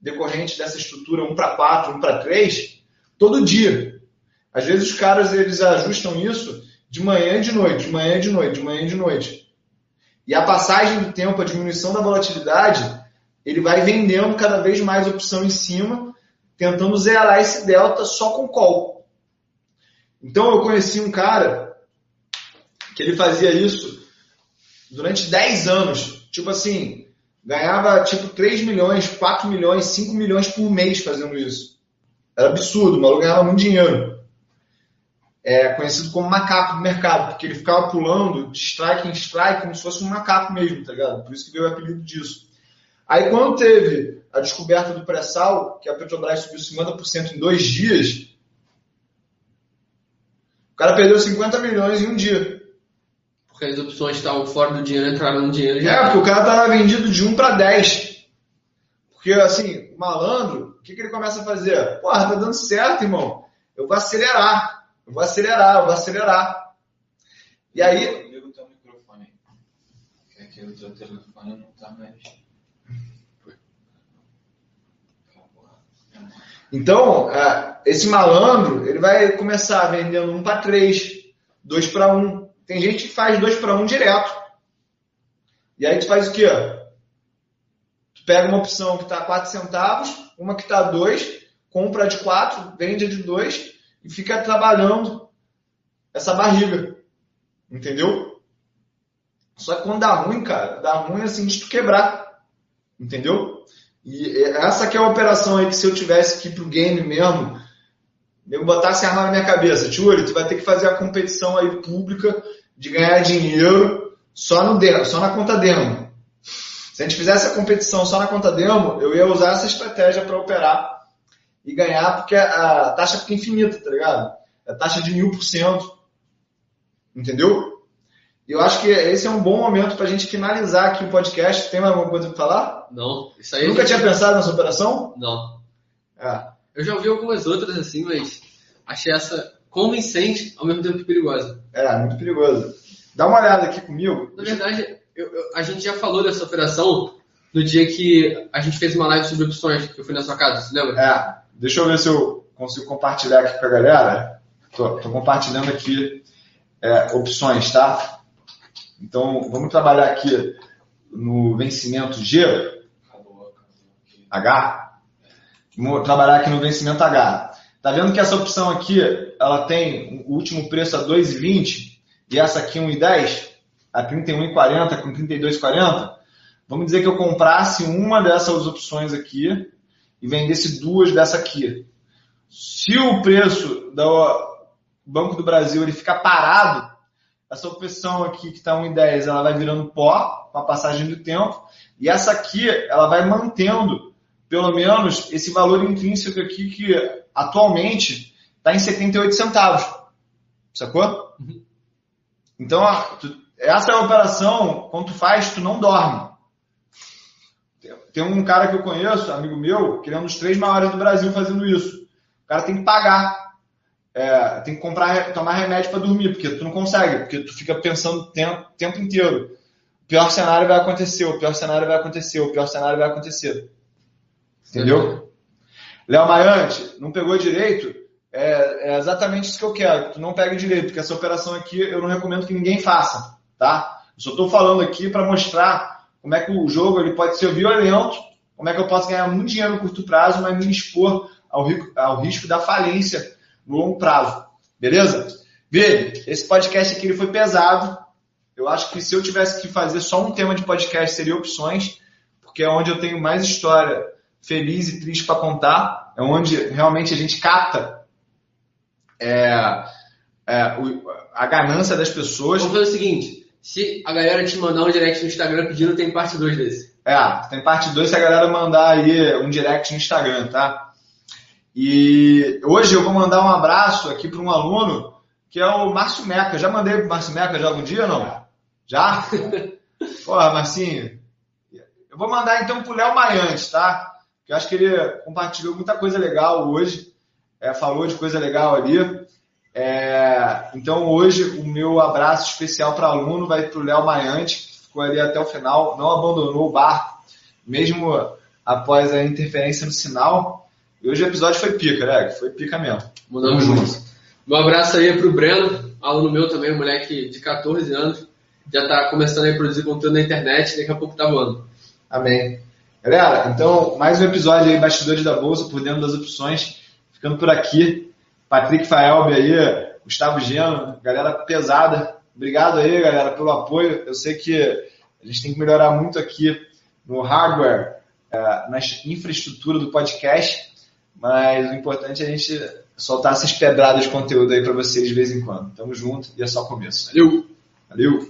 decorrente dessa estrutura 1 para 4, 1 para 3, todo dia. Às vezes os caras eles ajustam isso de manhã e de noite, de manhã e de noite, de manhã e de noite. E a passagem do tempo, a diminuição da volatilidade, ele vai vendendo cada vez mais opção em cima, tentando zerar esse delta só com call. Então eu conheci um cara que ele fazia isso durante 10 anos. Tipo assim, ganhava tipo 3 milhões, 4 milhões, 5 milhões por mês fazendo isso. Era absurdo, o maluco ganhava muito dinheiro. É conhecido como macaco do mercado, porque ele ficava pulando de strike em strike como se fosse um macaco mesmo, tá ligado? Por isso que veio o apelido disso. Aí quando teve a descoberta do pré-sal, que a Petrobras subiu 50% em dois dias, o cara perdeu 50 milhões em um dia.
Porque as opções estavam fora do dinheiro, entraram no dinheiro.
Já... É, porque o cara tava vendido de 1 para 10. Porque assim, o malandro, o que, que ele começa a fazer? Porra, tá dando certo, irmão. Eu vou acelerar. Eu vou acelerar, eu vou acelerar. E aí.
Liga o teu microfone. Que aqui o teu telefone não tá mais.
Então, esse malandro, ele vai começar vendendo 1 para 3, 2 para 1. Tem gente que faz 2 para 1 direto. E aí tu faz o quê? Tu pega uma opção que está 4 centavos, uma que está 2, compra de 4, vende de 2 e fica trabalhando essa barriga. Entendeu? Só que quando dá ruim, cara, dá ruim assim de tu quebrar. Entendeu? E essa que é a operação aí que se eu tivesse que ir pro game mesmo, eu botasse a arma na minha cabeça, Tchuri, tu vai ter que fazer a competição aí pública de ganhar dinheiro só no demo, só na conta demo. Se a gente fizesse a competição só na conta demo, eu ia usar essa estratégia para operar e ganhar, porque a taxa fica infinita, tá ligado? É taxa de mil por cento. Entendeu? Eu acho que esse é um bom momento para a gente finalizar aqui o podcast. Tem mais alguma coisa para falar?
Não. Isso aí
Nunca gente... tinha pensado nessa operação?
Não. É. Eu já ouvi algumas outras assim, mas achei essa convincente ao mesmo tempo perigosa.
É, muito perigosa. Dá uma olhada aqui comigo.
Na verdade, eu, eu, a gente já falou dessa operação no dia que a gente fez uma live sobre opções, que eu fui na sua casa, você lembra?
É. Deixa eu ver se eu consigo compartilhar aqui com a galera. Tô, tô compartilhando aqui é, opções, tá? Então, vamos trabalhar aqui no vencimento G, H. Vamos trabalhar aqui no vencimento H. Tá vendo que essa opção aqui, ela tem o último preço a 2,20 e essa aqui 1,10 a 31,40 com 32,40? Vamos dizer que eu comprasse uma dessas opções aqui e vendesse duas dessa aqui. Se o preço do Banco do Brasil ele ficar parado essa opção aqui que está 1,10 ela vai virando pó com a passagem do tempo. E essa aqui ela vai mantendo pelo menos esse valor intrínseco aqui que atualmente está em 78 centavos. Sacou? Uhum. Então, essa é a operação, quando tu faz, tu não dorme. Tem um cara que eu conheço, amigo meu, que ele é um dos três maiores do Brasil fazendo isso. O cara tem que pagar é, tem que comprar, tomar remédio para dormir, porque tu não consegue, porque tu fica pensando o tempo, tempo inteiro. O pior cenário vai acontecer, o pior cenário vai acontecer, o pior cenário vai acontecer. Entendeu? Léo Maiante, não pegou direito? É, é, exatamente isso que eu quero, que tu não pegue direito, porque essa operação aqui eu não recomendo que ninguém faça, tá? Eu só estou falando aqui para mostrar como é que o jogo ele pode ser violento, como é que eu posso ganhar muito dinheiro no curto prazo, mas me expor ao, ao risco da falência no longo prazo. Beleza? Vê, esse podcast aqui ele foi pesado. Eu acho que se eu tivesse que fazer só um tema de podcast seria opções, porque é onde eu tenho mais história feliz e triste para contar. É onde realmente a gente capta é, é, o, a ganância das pessoas.
Vamos fazer o seguinte: se a galera te mandar um direct no Instagram pedindo, tem parte 2 desse.
É, tem parte 2 se a galera mandar aí um direct no Instagram, tá? E hoje eu vou mandar um abraço aqui para um aluno que é o Márcio Meca. Já mandei para o Márcio Meca já algum dia ou não? Já? Porra, Marcinho. Eu vou mandar então para o Léo Maiante, tá? Que eu acho que ele compartilhou muita coisa legal hoje. É, falou de coisa legal ali. É, então hoje o meu abraço especial para aluno vai para o Léo Maiante, que ficou ali até o final, não abandonou o barco, mesmo após a interferência no sinal. E hoje o episódio foi pica, né? Foi pica mesmo.
Mandamos juntos. Um abraço aí pro Breno, aluno meu também, moleque de 14 anos. já está começando a produzir conteúdo na internet, daqui a pouco tá voando.
Amém. Galera, então, mais um episódio aí, Bastidores da Bolsa, por dentro das opções. Ficando por aqui. Patrick Faelbe aí, Gustavo Geno, galera pesada. Obrigado aí, galera, pelo apoio. Eu sei que a gente tem que melhorar muito aqui no hardware, é, na infraestrutura do podcast, mas o importante é a gente soltar essas pedradas de conteúdo aí para vocês de vez em quando. Tamo junto e é só começo.
Valeu!
Valeu!